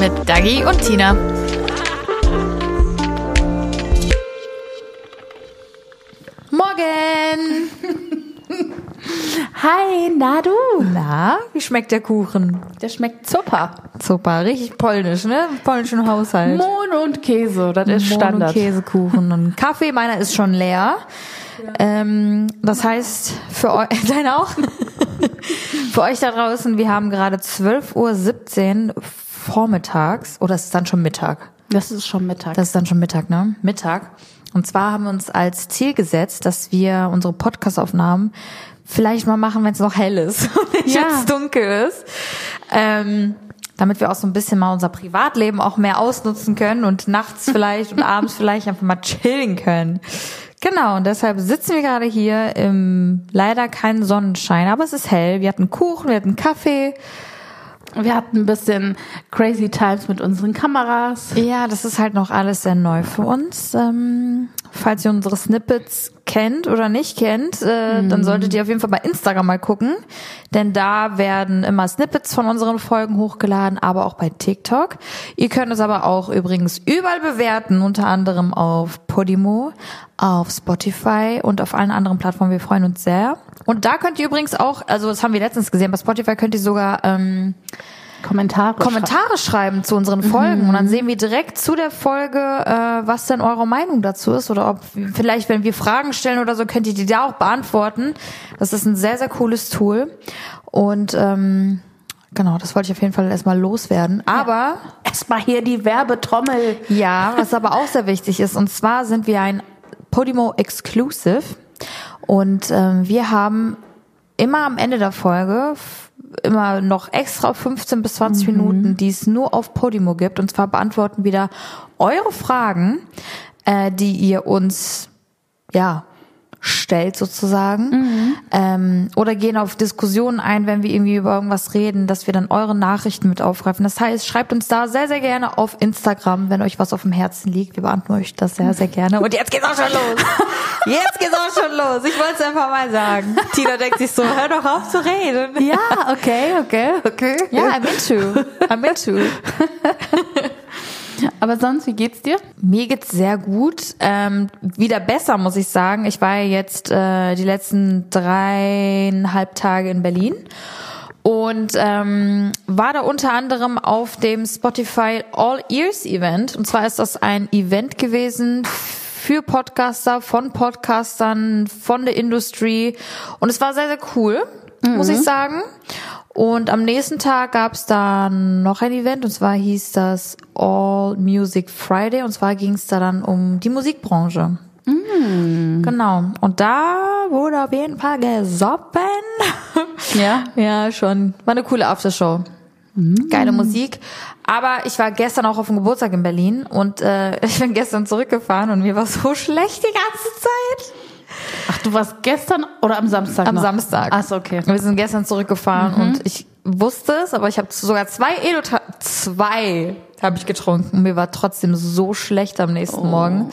Mit Dagi und Tina. Morgen! Hi, na du? Na, wie schmeckt der Kuchen? Der schmeckt super. Super, richtig polnisch, ne? Polnischen Haushalt. Mohn und Käse, das ist Mohn Standard. und Käsekuchen und Kaffee. Meiner ist schon leer. Ähm, das heißt, für euch, deine auch? für euch da draußen, wir haben gerade 12.17 Uhr vormittags. Oder ist es dann schon Mittag? Das ist schon Mittag. Das ist dann schon Mittag, ne? Mittag. Und zwar haben wir uns als Ziel gesetzt, dass wir unsere Podcast-Aufnahmen vielleicht mal machen, wenn es noch hell ist und nicht Ja. wenn es dunkel ist. Ähm, damit wir auch so ein bisschen mal unser Privatleben auch mehr ausnutzen können und nachts vielleicht und abends vielleicht einfach mal chillen können. Genau, und deshalb sitzen wir gerade hier im leider keinen Sonnenschein, aber es ist hell. Wir hatten Kuchen, wir hatten Kaffee. Wir hatten ein bisschen crazy times mit unseren Kameras. Ja, das ist halt noch alles sehr neu für uns. Ähm, falls ihr unsere Snippets kennt oder nicht kennt, äh, dann solltet ihr auf jeden Fall bei Instagram mal gucken, denn da werden immer Snippets von unseren Folgen hochgeladen, aber auch bei TikTok. Ihr könnt es aber auch übrigens überall bewerten, unter anderem auf Podimo, auf Spotify und auf allen anderen Plattformen. Wir freuen uns sehr. Und da könnt ihr übrigens auch, also das haben wir letztens gesehen, bei Spotify könnt ihr sogar ähm, Kommentare. Kommentare schreiben zu unseren Folgen und dann sehen wir direkt zu der Folge, äh, was denn eure Meinung dazu ist oder ob vielleicht, wenn wir Fragen stellen oder so, könnt ihr die da auch beantworten. Das ist ein sehr, sehr cooles Tool und ähm, genau, das wollte ich auf jeden Fall erstmal loswerden. Aber Erstmal hier die Werbetrommel. ja, was aber auch sehr wichtig ist, und zwar sind wir ein Podimo Exclusive und ähm, wir haben immer am Ende der Folge immer noch extra 15 bis 20 Minuten, die es nur auf Podimo gibt. Und zwar beantworten wieder eure Fragen, äh, die ihr uns ja stellt sozusagen ähm, oder gehen auf Diskussionen ein, wenn wir irgendwie über irgendwas reden, dass wir dann eure Nachrichten mit aufgreifen. Das heißt, schreibt uns da sehr, sehr gerne auf Instagram, wenn euch was auf dem Herzen liegt. Wir beantworten euch das sehr, sehr gerne. Und jetzt geht's auch schon los. Jetzt geht's auch schon los. Ich wollte es einfach mal sagen. Tina denkt sich so, hör doch auf zu reden. Ja, okay, okay, okay. Ja, I'm into. I'm into. Aber sonst, wie geht's dir? Mir geht's sehr gut. Ähm, wieder besser, muss ich sagen. Ich war jetzt äh, die letzten dreieinhalb Tage in Berlin und ähm, war da unter anderem auf dem Spotify All Ears Event. Und zwar ist das ein Event gewesen für Podcaster, von Podcastern, von der Industrie. Und es war sehr, sehr cool, muss ich sagen. Und am nächsten Tag gab es dann noch ein Event und zwar hieß das All Music Friday und zwar ging es da dann um die Musikbranche. Genau. Und da wurde auf jeden Fall gesoppen. Ja. Ja, schon. War eine coole Aftershow. Geile Musik. Aber ich war gestern auch auf dem Geburtstag in Berlin und äh, ich bin gestern zurückgefahren und mir war so schlecht die ganze Zeit. Ach, du warst gestern oder am Samstag? Am noch? Samstag. Ach so, okay. Wir sind gestern zurückgefahren und ich wusste es, aber ich habe sogar zwei Edota zwei habe ich getrunken mir war trotzdem so schlecht am nächsten Morgen.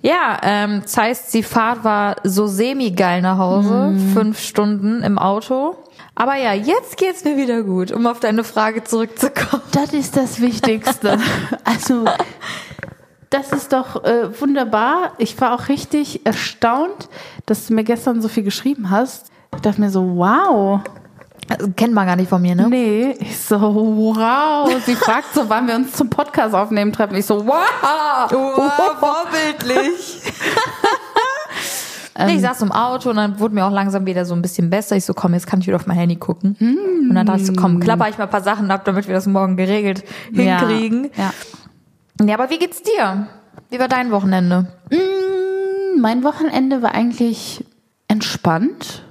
Ja, ähm, das heißt, die Fahrt war so semi geil nach Hause, fünf Stunden im Auto. Aber ja, jetzt geht's mir wieder gut, um auf deine Frage zurückzukommen. Das ist das Wichtigste. also, das ist doch äh, wunderbar. Ich war auch richtig erstaunt, dass du mir gestern so viel geschrieben hast. Ich dachte mir so, wow. Also, kennt man gar nicht von mir, ne? Nee, ich so, wow. Sie fragt so, wann wir uns zum Podcast aufnehmen treffen. Ich so, wow. Wow, vorbildlich. nee, ich saß im Auto und dann wurde mir auch langsam wieder so ein bisschen besser. Ich so, komm, jetzt kann ich wieder auf mein Handy gucken. Und dann dachte ich so, komm, klapper ich mal ein paar Sachen ab, damit wir das morgen geregelt hinkriegen. Ja. Ja, aber wie geht's dir? Wie war dein Wochenende? Mm, Mein Wochenende war eigentlich entspannt.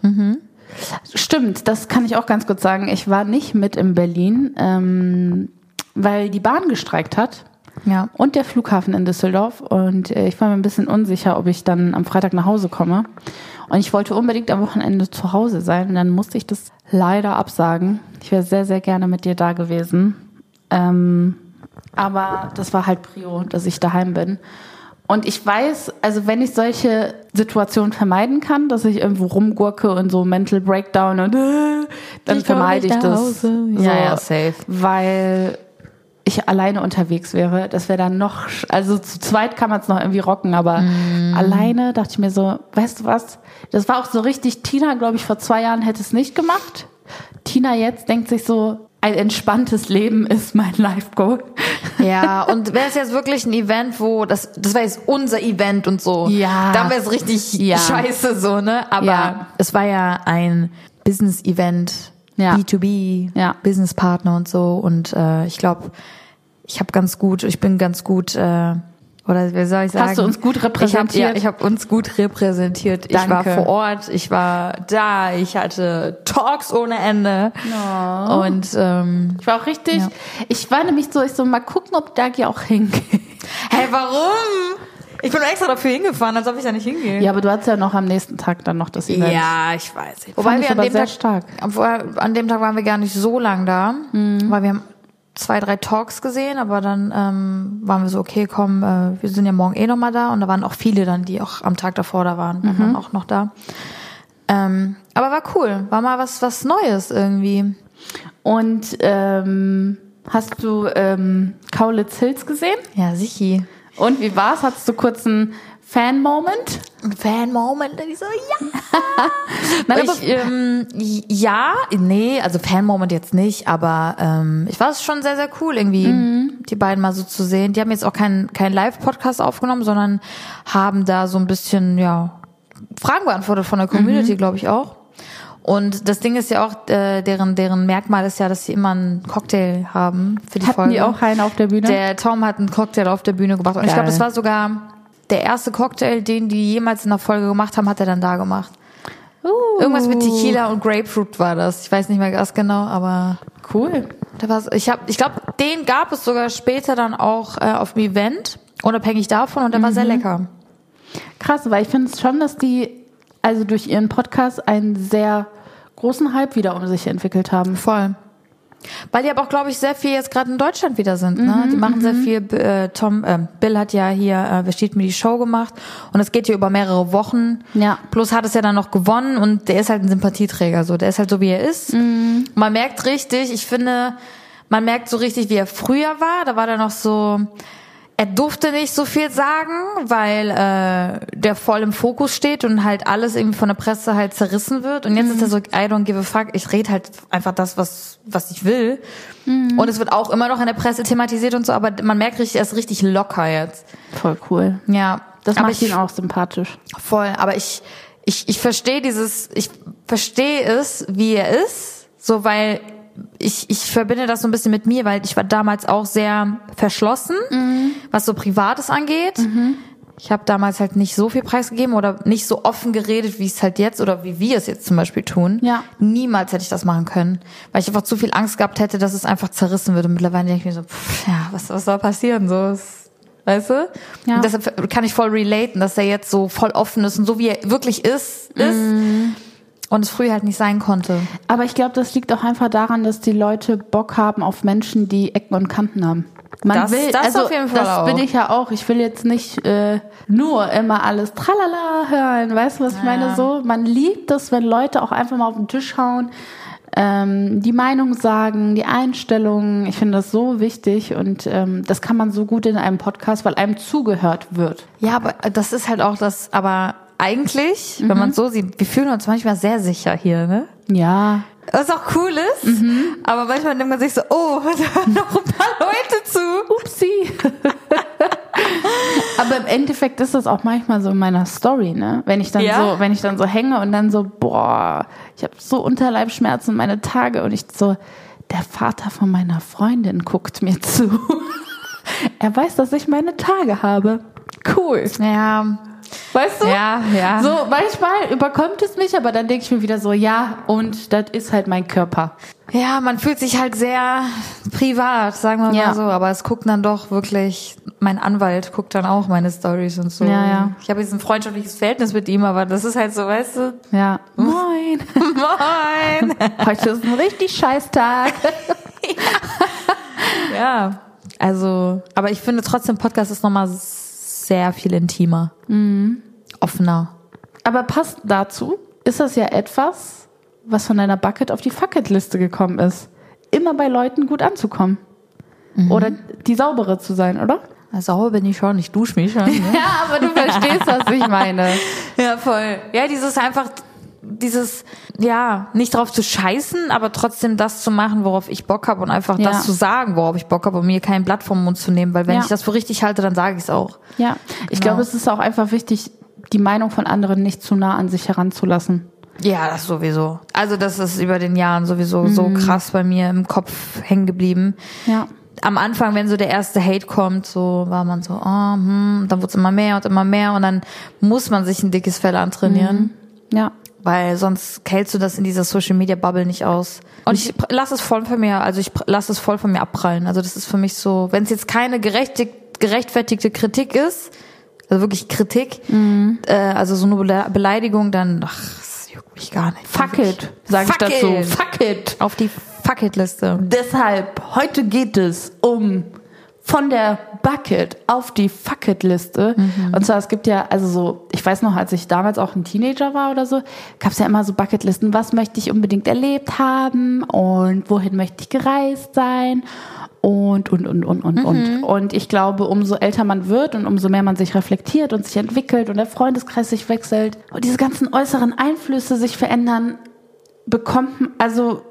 Stimmt, das kann ich auch ganz kurz sagen. Ich war nicht mit in Berlin, ähm, weil die Bahn gestreikt hat. Ja. Und der Flughafen in Düsseldorf. Und äh, ich war mir ein bisschen unsicher, ob ich dann am Freitag nach Hause komme. Und ich wollte unbedingt am Wochenende zu Hause sein. Und dann musste ich das leider absagen. Ich wäre sehr, sehr gerne mit dir da gewesen. Ähm, aber das war halt Prio, dass ich daheim bin. Und ich weiß, also wenn ich solche Situationen vermeiden kann, dass ich irgendwo rumgurke und so Mental Breakdown und äh, dann Ich vermeide ich das. Hause. Ja, ja, safe. Weil ich alleine unterwegs wäre, das wäre dann noch, also zu zweit kann man es noch irgendwie rocken, aber Mm. alleine dachte ich mir so, weißt du was? Das war auch so richtig, Tina, glaube ich, vor zwei Jahren hätte es nicht gemacht. Tina jetzt denkt sich so, ein entspanntes Leben ist mein Life Goal. Ja, und wäre es jetzt wirklich ein Event, wo das, das wäre jetzt unser Event und so. Ja. Dann wäre es richtig Ja. scheiße so, ne? Aber Ja. es war ja ein Business-Event, Ja. B2B, Ja. Businesspartner und so. Und äh, ich glaube, ich habe ganz gut, ich bin ganz gut, äh, oder wie soll ich sagen? Hast du uns gut repräsentiert? Ich hab, ja, ich habe uns gut repräsentiert. Ich war Danke. vor Ort, ich war da, ich hatte Talks ohne Ende. Und ähm, Ich war auch richtig, Ja. ich war nämlich so, ich so, mal gucken, ob Dagi auch hingeht. Hey, warum? Ich bin extra dafür hingefahren, als ob ich da nicht hingehe. Ja, aber du hattest ja noch am nächsten Tag dann noch das Event. Ja, ich weiß. Fand Wobei ich wir an dem, sehr Tag, stark. An dem Tag waren wir gar nicht so lang da, weil wir haben zwei, drei Talks gesehen, aber dann ähm, waren wir so, okay, komm, äh, wir sind ja morgen eh nochmal da und da waren auch viele dann, die auch am Tag davor da waren, waren dann auch noch da. Ähm, aber war cool, war mal was, was Neues irgendwie. Und ähm, hast du ähm, Kaulitz Hills gesehen? Ja, sichi. Und wie war's? Hattest du kurz einen Fan-Moment? Fan-Moment, ich so, ja. Nein, ich, ähm, ja, nee, also Fan-Moment jetzt nicht, aber ähm, ich war es schon sehr, sehr cool, irgendwie die beiden mal so zu sehen. Die haben jetzt auch keinen kein Live-Podcast aufgenommen, sondern haben da so ein bisschen, ja, Fragen beantwortet von der Community, glaube ich auch. Und das Ding ist ja auch, äh, deren, deren Merkmal ist ja, dass sie immer einen Cocktail haben für die Hatten Folge. die auch einen auf der Bühne? Der Tom hat einen Cocktail auf der Bühne gemacht. Und ich Geil. glaube, das war sogar der erste Cocktail, den die jemals in der Folge gemacht haben, hat er dann da gemacht. Uh, Irgendwas mit Tequila und Grapefruit war das. Ich weiß nicht mehr ganz genau, aber Cool. da war's. Ich habe, ich glaube, den gab es sogar später dann auch äh, auf dem Event, unabhängig davon, und der war sehr lecker. Krass, weil ich finde es schon, dass die also durch ihren Podcast einen sehr großen Hype wieder um sich entwickelt haben. Voll. Weil die aber auch, glaube ich, sehr viel jetzt gerade in Deutschland wieder sind. Ne? die machen sehr viel. Äh, Tom, äh, Bill hat ja hier, äh, wer steht mir die Show gemacht und es geht hier über mehrere Wochen. Ja. Plus hat es ja dann noch gewonnen und der ist halt ein Sympathieträger. So, der ist halt so wie er ist. Man merkt richtig. Ich finde, man merkt so richtig, wie er früher war. Da war der noch so. Er durfte nicht so viel sagen, weil äh, der voll im Fokus steht und halt alles irgendwie von der Presse halt zerrissen wird. Und jetzt ist er so, I don't give a fuck, ich rede halt einfach das, was, was ich will. Und es wird auch immer noch in der Presse thematisiert und so, aber man merkt richtig, er ist richtig locker jetzt. Voll cool. Ja. Das aber macht ihn auch sympathisch. Voll, aber ich, ich, ich verstehe dieses, ich verstehe es, wie er ist, so weil ich, ich verbinde das so ein bisschen mit mir, weil ich war damals auch sehr verschlossen, was so Privates angeht. Ich habe damals halt nicht so viel preisgegeben oder nicht so offen geredet, wie es halt jetzt oder wie wir es jetzt zum Beispiel tun. Ja. Niemals hätte ich das machen können, weil ich einfach zu viel Angst gehabt hätte, dass es einfach zerrissen würde. Und mittlerweile denke ich mir so, pff, ja, was, was soll passieren? So, es- weißt du? Ja. Und deshalb kann ich voll relaten, dass er jetzt so voll offen ist und so wie er wirklich ist, ist Mhm. Und es früher halt nicht sein konnte. Aber ich glaube, das liegt auch einfach daran, dass die Leute Bock haben auf Menschen, die Ecken und Kanten haben. Man Das- will, das also auf jeden Fall das auch. bin ich ja auch. Ich will jetzt nicht äh, nur immer alles tralala hören. Weißt du, was ich meine? So, man liebt es, wenn Leute auch einfach mal auf den Tisch hauen, ähm, die Meinung sagen, die Einstellung. Ich finde das so wichtig und ähm, das kann man so gut in einem Podcast, weil einem zugehört wird. Ja, aber das ist halt auch das, aber eigentlich, wenn Mhm. man es so sieht, wir fühlen uns manchmal sehr sicher hier, ne? Ja. Was auch cool ist, Mhm. aber manchmal denkt man sich so, oh, da hören noch ein paar Leute zu. Upsi. Aber im Endeffekt ist das auch manchmal so in meiner Story, ne? Wenn ich dann Ja? so, wenn ich dann so hänge und dann so, boah, ich habe so Unterleibschmerzen meine Tage und ich so, der Vater von meiner Freundin guckt mir zu. er weiß, dass ich meine Tage habe. Cool. Ja, Weißt du? Ja, ja. So, manchmal überkommt es mich, aber dann denke ich mir wieder so, ja, und das ist halt mein Körper. Ja, man fühlt sich halt sehr privat, sagen wir Ja. mal so. Aber es guckt dann doch wirklich, mein Anwalt guckt dann auch meine Stories und so. Ja, ja. Ich habe jetzt ein freundschaftliches Verhältnis mit ihm, aber das ist halt so, weißt du? Ja. Moin. Moin! Heute ist ein richtig scheiß Tag. ja, also, aber ich finde trotzdem, Podcast ist nochmal sehr viel intimer. Mhm. Offener. Aber passt dazu, ist das ja etwas, was von deiner Bucket auf die Fucket-Liste gekommen ist. Immer bei Leuten gut anzukommen. Oder die saubere zu sein, oder? Sauber bin ich schon, ich dusche mich schon. Ne? Ja, aber du verstehst, was ich meine. Ja, voll. Ja, dieses einfach, dieses, ja, nicht drauf zu scheißen, aber trotzdem das zu machen, worauf ich Bock habe und einfach Ja. das zu sagen, worauf ich Bock habe und mir kein Blatt vom Mund zu nehmen, weil wenn Ja. ich das für richtig halte, dann sage ich es auch. Ja, ich Genau. glaube, es ist auch einfach wichtig, die Meinung von anderen nicht zu nah an sich heranzulassen. Ja, das sowieso. Also das ist über den Jahren sowieso so krass bei mir im Kopf hängen geblieben. Ja. Am Anfang, wenn so der erste Hate kommt, so war man so, oh, hm, dann wird's immer mehr und immer mehr und dann muss man sich ein dickes Fell antrainieren. Ja. Weil sonst hältst du das in dieser Social Media Bubble nicht aus. Und ich pr- lass es voll von mir, also ich pr- lass es voll von mir abprallen. Also das ist für mich so, wenn es jetzt keine gerechtfertigte Kritik ist, also wirklich Kritik, äh, also so eine Bele- Beleidigung, dann ach, das juckt mich gar nicht. Fuck it, sage ich dazu. it. Fuck it. Auf die Fuck it Liste. Deshalb, heute geht es um von der Bucket auf die Fucket-Liste. Und zwar, es gibt ja, also so, ich weiß noch, als ich damals auch ein Teenager war oder so, gab es ja immer so Bucketlisten, was möchte ich unbedingt erlebt haben und wohin möchte ich gereist sein und, und, und, und, und, und. Und ich glaube, umso älter man wird und umso mehr man sich reflektiert und sich entwickelt und der Freundeskreis sich wechselt und diese ganzen äußeren Einflüsse sich verändern, bekommt, also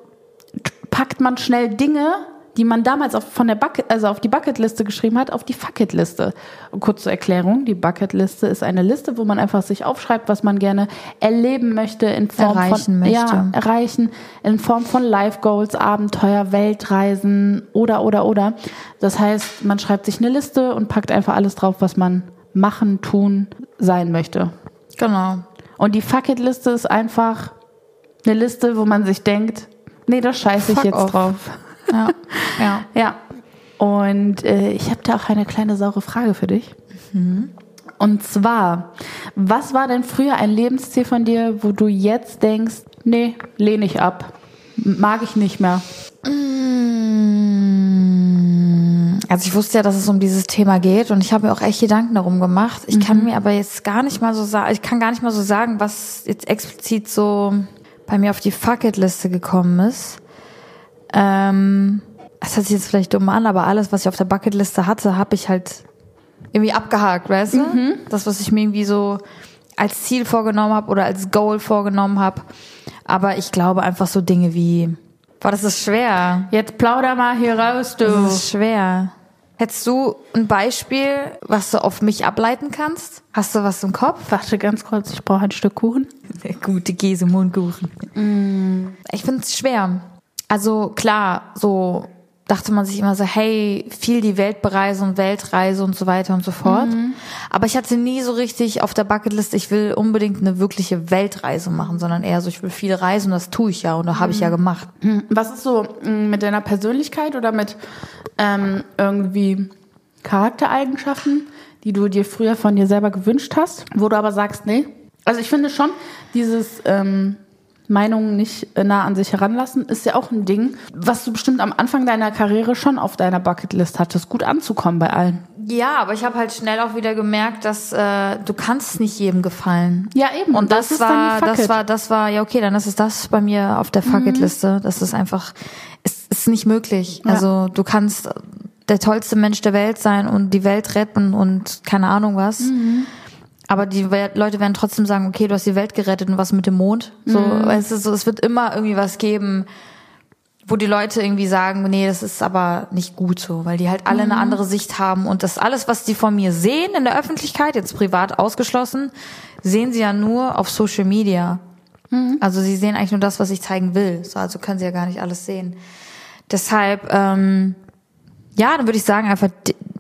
packt man schnell Dinge, die man damals auf, von der Bucket, also auf die Bucketliste geschrieben hat, auf die Fucketliste. Kurz zur Erklärung, die Bucketliste ist eine Liste, wo man einfach sich aufschreibt, was man gerne erleben möchte in Form Erreichen von möchte. ja, erreichen in Form von Life Goals, Abenteuer, Weltreisen oder oder oder. Das heißt, man schreibt sich eine Liste und packt einfach alles drauf, was man machen, tun, sein möchte. Genau. Und die Fucketliste ist einfach eine Liste, wo man sich denkt, nee, da scheiße ich Fuck jetzt off. drauf. Ja. ja. Ja. Und äh, ich habe da auch eine kleine saure Frage für dich. Und zwar, was war denn früher ein Lebensziel von dir, wo du jetzt denkst, nee, lehne ich ab, mag ich nicht mehr? Also ich wusste ja, dass es um dieses Thema geht und ich habe mir auch echt Gedanken darum gemacht. Ich kann mir aber jetzt gar nicht mal so sagen, ich kann gar nicht mal so sagen, was jetzt explizit so bei mir auf die Fuck-It-Liste gekommen ist. Ähm, das hört sich jetzt vielleicht dumm an, aber alles, was ich auf der Bucketliste hatte, habe ich halt irgendwie abgehakt, weißt du? Das, was ich mir irgendwie so als Ziel vorgenommen habe oder als Goal vorgenommen habe. Aber ich glaube einfach so Dinge wie, boah, das ist schwer. Jetzt plauder mal hier raus, du. Das ist schwer. Hättest du ein Beispiel, was du auf mich ableiten kannst? Hast du was im Kopf? Warte ganz kurz, ich brauche ein Stück Kuchen. Der gute Käsemundkuchen. Ich finde es schwer. Also klar, so dachte man sich immer so, hey, viel die Welt bereisen und Weltreise und so weiter und so fort. Aber ich hatte nie so richtig auf der Bucketlist, ich will unbedingt eine wirkliche Weltreise machen, sondern eher so, ich will viel reisen und das tue ich ja und da habe ich ja gemacht. Was ist so mh, mit deiner Persönlichkeit oder mit ähm, irgendwie Charaktereigenschaften, die du dir früher von dir selber gewünscht hast, wo du aber sagst, nee? Also ich finde schon, dieses ähm, Meinungen nicht äh, nah an sich heranlassen, ist ja auch ein Ding, was du bestimmt am Anfang deiner Karriere schon auf deiner Bucketlist hattest, gut anzukommen bei allen. Ja, aber ich habe halt schnell auch wieder gemerkt, dass äh, du kannst nicht jedem gefallen. Ja, eben. Und das, ist war, dann die das war, das war, ja okay, dann ist es das bei mir auf der Fuck-It-Liste. Das ist einfach, es ist nicht möglich. Ja. Also du kannst der tollste Mensch der Welt sein und die Welt retten und keine Ahnung was. Aber die Leute werden trotzdem sagen, okay, du hast die Welt gerettet und was mit dem Mond. So, weißt du, so, es wird immer irgendwie was geben, wo die Leute irgendwie sagen, nee, das ist aber nicht gut so, weil die halt alle eine andere Sicht haben und das alles, was die von mir sehen in der Öffentlichkeit, jetzt privat ausgeschlossen, sehen sie ja nur auf Social Media. Also sie sehen eigentlich nur das, was ich zeigen will. So, also können sie ja gar nicht alles sehen. Deshalb, ähm, ja, dann würde ich sagen, einfach,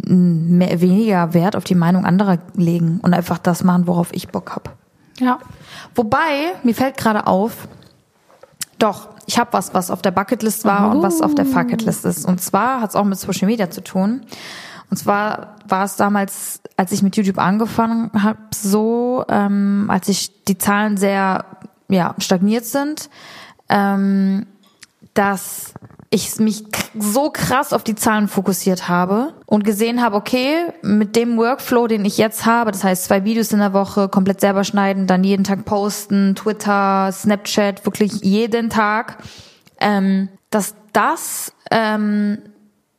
mehr, weniger Wert auf die Meinung anderer legen und einfach das machen, worauf ich Bock hab. Ja. Wobei, mir fällt gerade auf, doch, ich habe was, was auf der Bucketlist war und was auf der Fucketlist ist. Und zwar hat es auch mit Social Media zu tun. Und zwar war es damals, als ich mit YouTube angefangen habe, so, ähm, als ich die Zahlen sehr ja, stagniert sind, ähm, dass ich mich so krass auf die Zahlen fokussiert habe und gesehen habe, okay, mit dem Workflow, den ich jetzt habe, das heißt zwei Videos in der Woche, komplett selber schneiden, dann jeden Tag posten, Twitter, Snapchat, wirklich jeden Tag, ähm, dass das, ähm,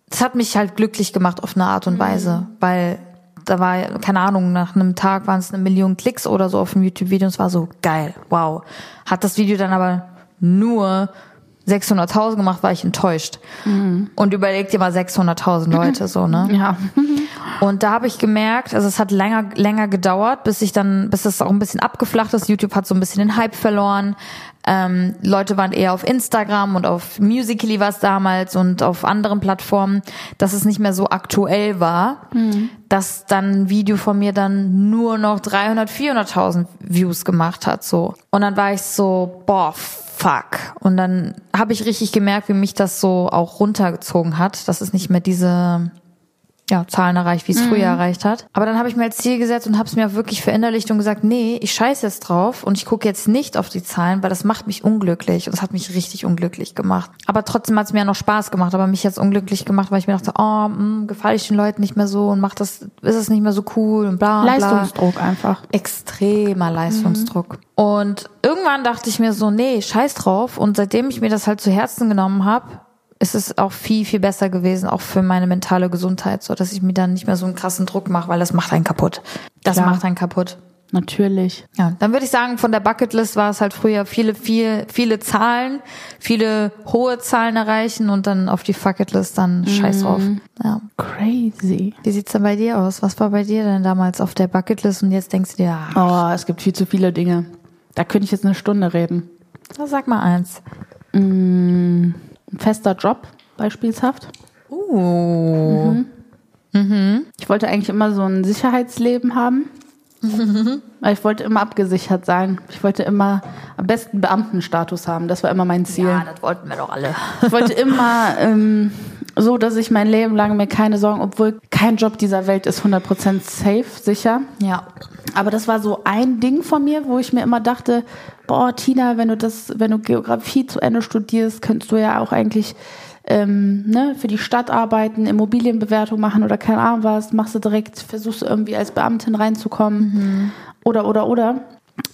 das hat mich halt glücklich gemacht auf eine Art und Weise, weil da war, keine Ahnung, nach einem Tag waren es eine Million Klicks oder so auf dem YouTube-Video und es war so geil, wow. Hat das Video dann aber nur 600.000 gemacht, war ich enttäuscht. Und überleg dir mal 600.000 Leute so, ne? Ja. Und da habe ich gemerkt, also es hat länger, länger gedauert, bis ich dann, bis es auch ein bisschen abgeflacht ist. YouTube hat so ein bisschen den Hype verloren. Ähm, Leute waren eher auf Instagram und auf Musical.ly war es damals und auf anderen Plattformen, dass es nicht mehr so aktuell war, dass dann ein Video von mir dann nur noch 300, 400.000 Views gemacht hat, so. Und dann war ich so, boah, fuck. Und dann habe ich richtig gemerkt, wie mich das so auch runtergezogen hat, dass es nicht mehr diese ja, Zahlen erreicht, wie es früher erreicht hat. Aber dann habe ich mir als Ziel gesetzt und habe es mir auch wirklich verinnerlicht und gesagt, nee, ich scheiße jetzt drauf und ich gucke jetzt nicht auf die Zahlen, weil das macht mich unglücklich und das hat mich richtig unglücklich gemacht. Aber trotzdem hat es mir ja noch Spaß gemacht, aber mich jetzt unglücklich gemacht, weil ich mir dachte, oh, mh, gefalle ich den Leuten nicht mehr so und macht das, ist es nicht mehr so cool und bla bla. Leistungsdruck einfach. Extremer Leistungsdruck. Und irgendwann dachte ich mir so, nee, scheiß drauf. Und seitdem ich mir das halt zu Herzen genommen habe, ist es auch viel, viel besser gewesen, auch für meine mentale Gesundheit, so dass ich mir dann nicht mehr so einen krassen Druck mache, weil das macht einen kaputt. Das Klar. macht einen kaputt. Natürlich. Ja, dann würde ich sagen, von der Bucketlist war es halt früher viele, viel, viele Zahlen, viele hohe Zahlen erreichen und dann auf die Bucketlist dann scheiß drauf. Ja. Crazy. Wie sieht's denn bei dir aus? Was war bei dir denn damals auf der Bucketlist und jetzt denkst du dir, ah, Oh, es gibt viel zu viele Dinge. Da könnte ich jetzt eine Stunde reden. sag mal eins. Ein fester Job, beispielshaft. Uh. Ich wollte eigentlich immer so ein Sicherheitsleben haben. Weil ich wollte immer abgesichert sein. Ich wollte immer am besten Beamtenstatus haben. Das war immer mein Ziel. Ja, das wollten wir doch alle. Ich wollte immer ähm, so, dass ich mein Leben lang mir keine Sorgen, obwohl kein Job dieser Welt ist 100% safe, sicher. Ja. Aber das war so ein Ding von mir, wo ich mir immer dachte, boah, Tina, wenn du das, wenn du Geografie zu Ende studierst, könntest du ja auch eigentlich ähm, ne, für die Stadt arbeiten, Immobilienbewertung machen oder keine Ahnung was, machst du direkt, versuchst du irgendwie als Beamtin reinzukommen. Oder, oder, oder.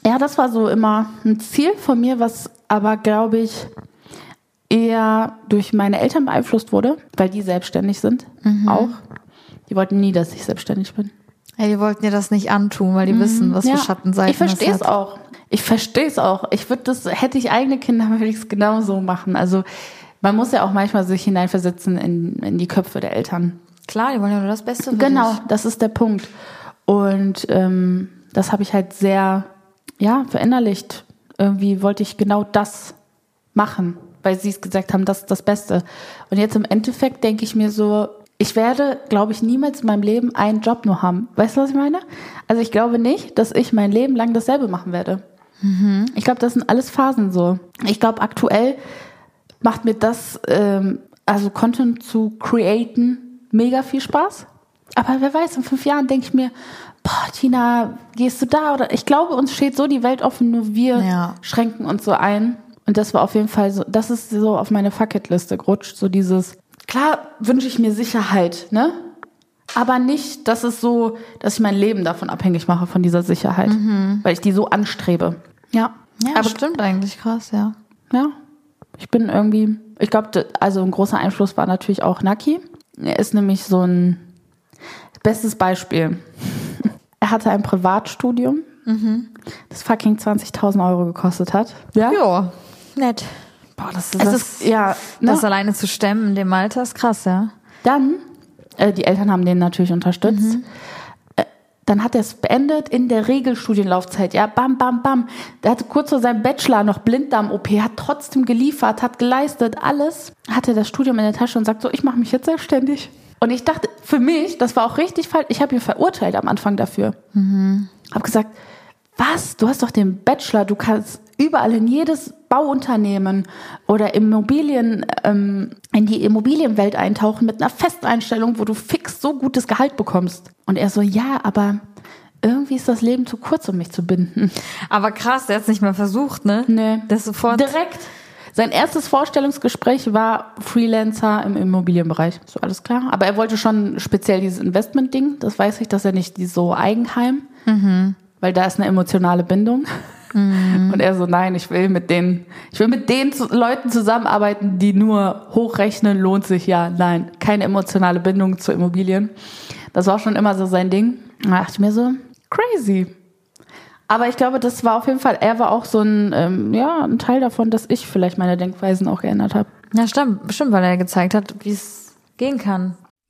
Ja, das war so immer ein Ziel von mir, was aber, glaube ich, eher durch meine Eltern beeinflusst wurde, weil die selbstständig sind. Auch. Die wollten nie, dass ich selbstständig bin. Ja, die wollten dir das nicht antun, weil die wissen, was für Schattenseiten Ich verstehe es auch. Ich verstehe es auch. Ich würde das, hätte ich eigene Kinder, würde ich es genau so machen. Also man muss ja auch manchmal sich hineinversetzen in, in die Köpfe der Eltern. Klar, die wollen ja nur das Beste für Genau, dich. das ist der Punkt. Und ähm, das habe ich halt sehr, ja, verinnerlicht. Irgendwie wollte ich genau das machen, weil sie es gesagt haben, das ist das Beste. Und jetzt im Endeffekt denke ich mir so, ich werde, glaube ich, niemals in meinem Leben einen Job nur haben. Weißt du, was ich meine? Also ich glaube nicht, dass ich mein Leben lang dasselbe machen werde. Ich glaube, das sind alles Phasen so. Ich glaube, aktuell macht mir das, ähm, also Content zu createn, mega viel Spaß. Aber wer weiß, in fünf Jahren denke ich mir, boah, Tina, gehst du da? Oder ich glaube, uns steht so die Welt offen, nur wir Ja. schränken uns so ein. Und das war auf jeden Fall so, das ist so auf meine Fucketliste gerutscht, so dieses, klar wünsche ich mir Sicherheit, ne? Aber nicht, dass es so, dass ich mein Leben davon abhängig mache, von dieser Sicherheit. Weil ich die so anstrebe. Ja. Ja, aber stimmt eigentlich krass, ja. ja, ich bin irgendwie, ich glaube, also ein großer Einfluss war natürlich auch Naki. Er ist nämlich so ein bestes Beispiel. Er hatte ein Privatstudium, das fucking 20.000 Euro gekostet hat. Ja? Ja, nett. Boah, das ist, Es ist- ja, ne? Das alleine zu stemmen in dem Alter ist krass, ja. Dann, äh, die Eltern haben den natürlich unterstützt. Äh, Dann hat er es beendet in der Regelstudienlaufzeit. Ja, bam, bam, bam. Der hatte kurz vor seinem Bachelor noch Blinddarm-OP, hat trotzdem geliefert, hat geleistet, alles. Hatte das Studium in der Tasche und sagt so, ich mache mich jetzt selbstständig. Und ich dachte, für mich, das war auch richtig falsch. Ich habe ihn verurteilt am Anfang dafür. Mhm. Habe gesagt, was? Du hast doch den Bachelor, du kannst überall in jedes Bauunternehmen oder Immobilien, ähm, in die Immobilienwelt eintauchen mit einer Festeinstellung, wo du fix so gutes Gehalt bekommst. Und er so, ja, aber irgendwie ist das Leben zu kurz, um mich zu binden. Aber krass, der hat es nicht mehr versucht, ne? Nee. Das sofort. Direkt. Sein erstes Vorstellungsgespräch war Freelancer im Immobilienbereich. So alles klar. Aber er wollte schon speziell dieses Investment-Ding. Das weiß ich, dass er nicht so Eigenheim, mhm. weil da ist eine emotionale Bindung. Mhm. Und er so, nein, ich will mit den, ich will mit den Leuten zusammenarbeiten, die nur hochrechnen, lohnt sich ja. Nein, keine emotionale Bindung zu Immobilien. Das war schon immer so sein Ding. Da dachte ich mir so, crazy. Aber ich glaube, das war auf jeden Fall, er war auch so ein, ähm, ja, ein Teil davon, dass ich vielleicht meine Denkweisen auch geändert habe. Ja, stimmt, bestimmt, weil er gezeigt hat, wie es gehen kann.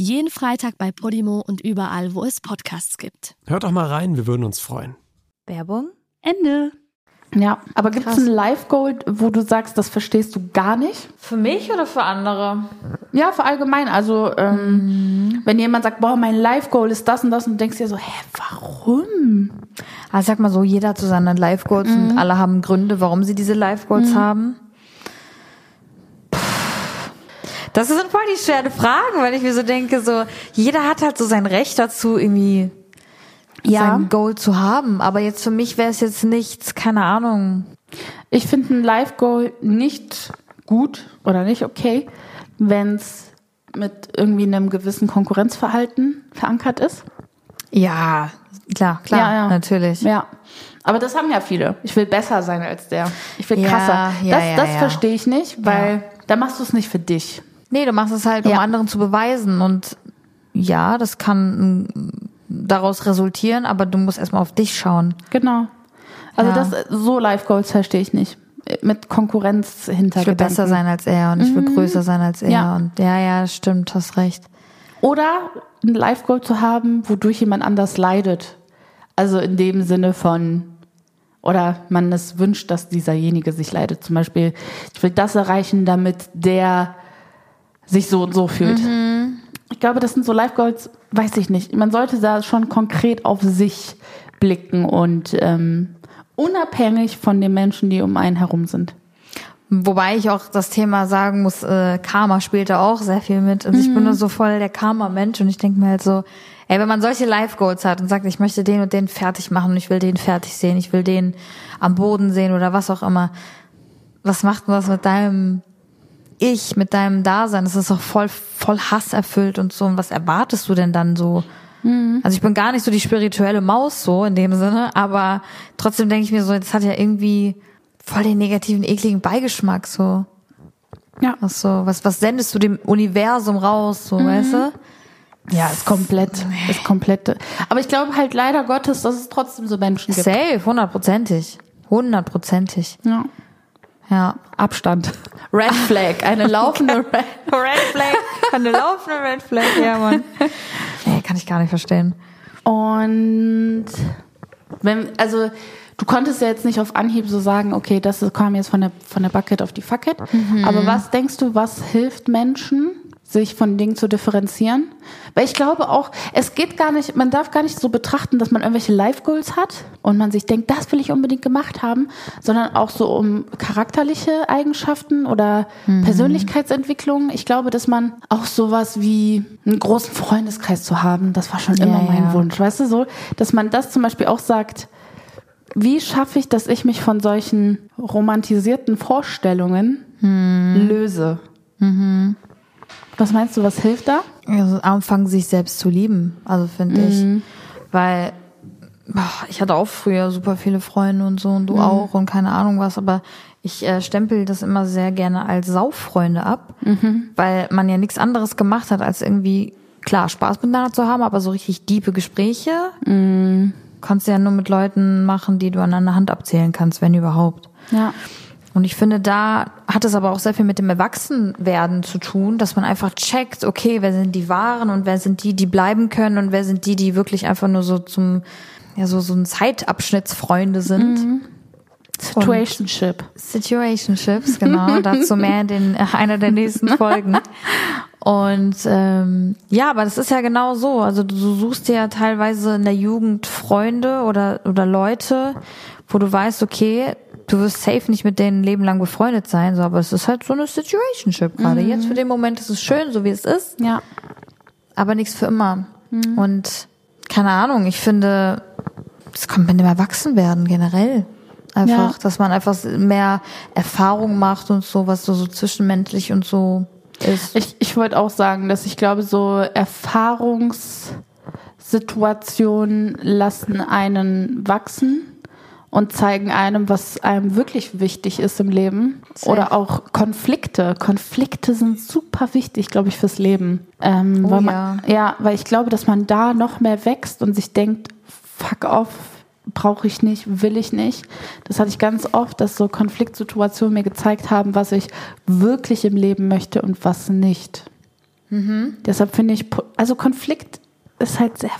Jeden Freitag bei Podimo und überall, wo es Podcasts gibt. Hört doch mal rein, wir würden uns freuen. Werbung? Ende. Ja, aber gibt es ein Live-Goal, wo du sagst, das verstehst du gar nicht? Für mich oder für andere? Ja, für allgemein. Also, ähm, mhm. wenn jemand sagt, boah, mein Live-Goal ist das und das und du denkst dir so, hä, warum? Also sag mal so, jeder hat so seine Live-Goals mhm. und alle haben Gründe, warum sie diese Live-Goals mhm. haben. Das sind voll die schweren Fragen, weil ich mir so denke, so, jeder hat halt so sein Recht dazu, irgendwie ja. sein Goal zu haben. Aber jetzt für mich wäre es jetzt nichts, keine Ahnung. Ich finde ein Live-Goal nicht gut oder nicht okay, wenn es mit irgendwie einem gewissen Konkurrenzverhalten verankert ist. Ja, klar, klar, ja, ja. natürlich. Ja. Aber das haben ja viele. Ich will besser sein als der. Ich will krasser. Ja, das das verstehe ich nicht, weil da machst du es nicht für dich. Nee, du machst es halt, um anderen zu beweisen. Und ja, das kann daraus resultieren, aber du musst erstmal auf dich schauen. Genau. Also ja. das so Life Goals verstehe ich nicht. Mit Konkurrenz hinter Ich will besser sein als er und ich will mhm. größer sein als er ja. und ja, ja, stimmt, hast recht. Oder ein Life Goal zu haben, wodurch jemand anders leidet. Also in dem Sinne von oder man es wünscht, dass dieserjenige sich leidet. Zum Beispiel, ich will das erreichen, damit der sich so und so fühlt. Mhm. Ich glaube, das sind so Life Goals, weiß ich nicht. Man sollte da schon konkret auf sich blicken und ähm, unabhängig von den Menschen, die um einen herum sind. Wobei ich auch das Thema sagen muss, äh, Karma spielt da auch sehr viel mit. Also ich bin mhm. nur so voll der Karma-Mensch und ich denke mir halt so, ey, wenn man solche Life-Goals hat und sagt, ich möchte den und den fertig machen und ich will den fertig sehen, ich will den am Boden sehen oder was auch immer, was macht denn das mit deinem Ich, mit deinem Dasein? Das ist doch voll, voll Hass erfüllt und so. Und was erwartest du denn dann so? Mhm. Also ich bin gar nicht so die spirituelle Maus so in dem Sinne, aber trotzdem denke ich mir so, das hat ja irgendwie voll den negativen, ekligen Beigeschmack so. Ja. Ach so, was, was sendest du dem Universum raus, so, mhm. weißt du? Ja, ist komplett, ist komplett. Aber ich glaube halt leider Gottes, dass es trotzdem so Menschen gibt. Safe, hundertprozentig. Hundertprozentig. Ja. Ja. Abstand. Red Flag, eine laufende Red, Red Flag, eine laufende Red Flag, ja, Mann. Nee, kann ich gar nicht verstehen. Und wenn, also du konntest ja jetzt nicht auf Anhieb so sagen, okay, das kam jetzt von der, von der Bucket auf die Fucket. Mhm. Aber was denkst du, was hilft Menschen, sich von Dingen zu differenzieren. Weil ich glaube auch, es geht gar nicht, man darf gar nicht so betrachten, dass man irgendwelche Life Goals hat und man sich denkt, das will ich unbedingt gemacht haben, sondern auch so um charakterliche Eigenschaften oder mhm. Persönlichkeitsentwicklung. Ich glaube, dass man auch sowas wie einen großen Freundeskreis zu haben, das war schon ja, immer mein ja. Wunsch, weißt du so, dass man das zum Beispiel auch sagt, wie schaffe ich, dass ich mich von solchen romantisierten Vorstellungen mhm. löse? Mhm. Was meinst du, was hilft da? Also anfangen, sich selbst zu lieben, also finde mhm. ich. Weil boah, ich hatte auch früher super viele Freunde und so und du mhm. auch und keine Ahnung was, aber ich äh, stempel das immer sehr gerne als Sauffreunde ab, mhm. weil man ja nichts anderes gemacht hat, als irgendwie klar, Spaß miteinander zu haben, aber so richtig diepe Gespräche kannst du ja nur mit Leuten machen, die du an einer Hand abzählen kannst, wenn überhaupt. Ja. Und ich finde, da hat es aber auch sehr viel mit dem Erwachsenwerden zu tun, dass man einfach checkt, okay, wer sind die Wahren und wer sind die, die bleiben können und wer sind die, die wirklich einfach nur so zum, ja, so, so ein Zeitabschnittsfreunde sind. Situationship. Situationships, genau. Dazu mehr in den, einer der nächsten Folgen. Und ähm, ja, aber das ist ja genau so. Also du suchst dir ja teilweise in der Jugend Freunde oder, oder Leute, wo du weißt, okay, du wirst safe nicht mit denen Leben lang befreundet sein, so, aber es ist halt so eine Situationship gerade. Jetzt für den Moment ist es schön, so wie es ist, Ja. aber nichts für immer. Und keine Ahnung, ich finde, es kommt mit dem Erwachsenwerden generell. Einfach, Ja. dass man einfach mehr Erfahrung macht und so, was so, so zwischenmenschlich und so ist. Ich, ich wollte auch sagen, dass ich glaube, so Erfahrungssituationen lassen einen wachsen und zeigen einem, was einem wirklich wichtig ist im Leben. Safe. Oder auch Konflikte. Konflikte sind super wichtig, glaube ich, fürs Leben. Ähm, Oh weil man, ja, weil ich glaube, dass man da noch mehr wächst und sich denkt, fuck off, brauche ich nicht, will ich nicht. Das hatte ich ganz oft, dass so Konfliktsituationen mir gezeigt haben, was ich wirklich im Leben möchte und was nicht. Deshalb finde ich, also Konflikt ist halt sehr,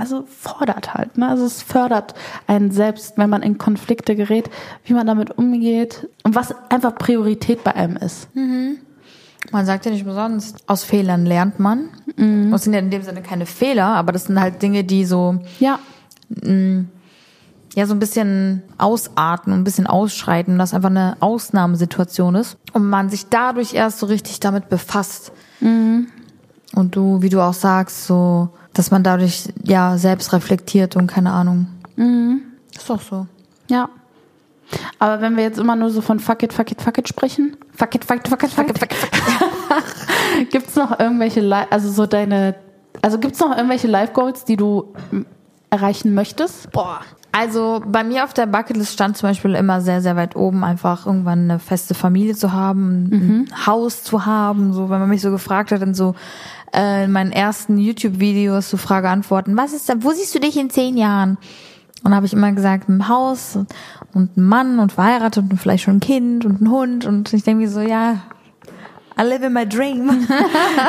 also fordert halt, ne? Also es fördert einen selbst, wenn man in Konflikte gerät, wie man damit umgeht und was einfach Priorität bei einem ist. Man sagt ja nicht umsonst, aus Fehlern lernt man. Das sind ja in dem Sinne keine Fehler, aber das sind halt Dinge, die so, Ja, ja, so ein bisschen ausarten und ein bisschen ausschreiten, das einfach eine Ausnahmesituation ist und man sich dadurch erst so richtig damit befasst. Und du, wie du auch sagst, so, dass man dadurch ja selbst reflektiert und keine Ahnung. Ist doch so. ja. Aber wenn wir jetzt immer nur so von fuck it, fuck it, fuck it sprechen, fuck it, fuck it, fuck it, fuck it, fuck it. gibt's noch irgendwelche, Li also so deine, also gibt's noch irgendwelche Life Goals, die du erreichen möchtest? Boah. Also bei mir auf der Bucketlist stand zum Beispiel immer sehr, sehr weit oben, einfach irgendwann eine feste Familie zu haben, ein Haus zu haben. So, wenn man mich so gefragt hat, in so äh, in meinen ersten YouTube-Videos so Frage-Antworten, was ist da, wo siehst du dich in zehn Jahren? Und habe ich immer gesagt, ein Haus und, und ein Mann und verheiratet und vielleicht schon ein Kind und ein Hund. Und ich denke mir so, ja, I live in my dream.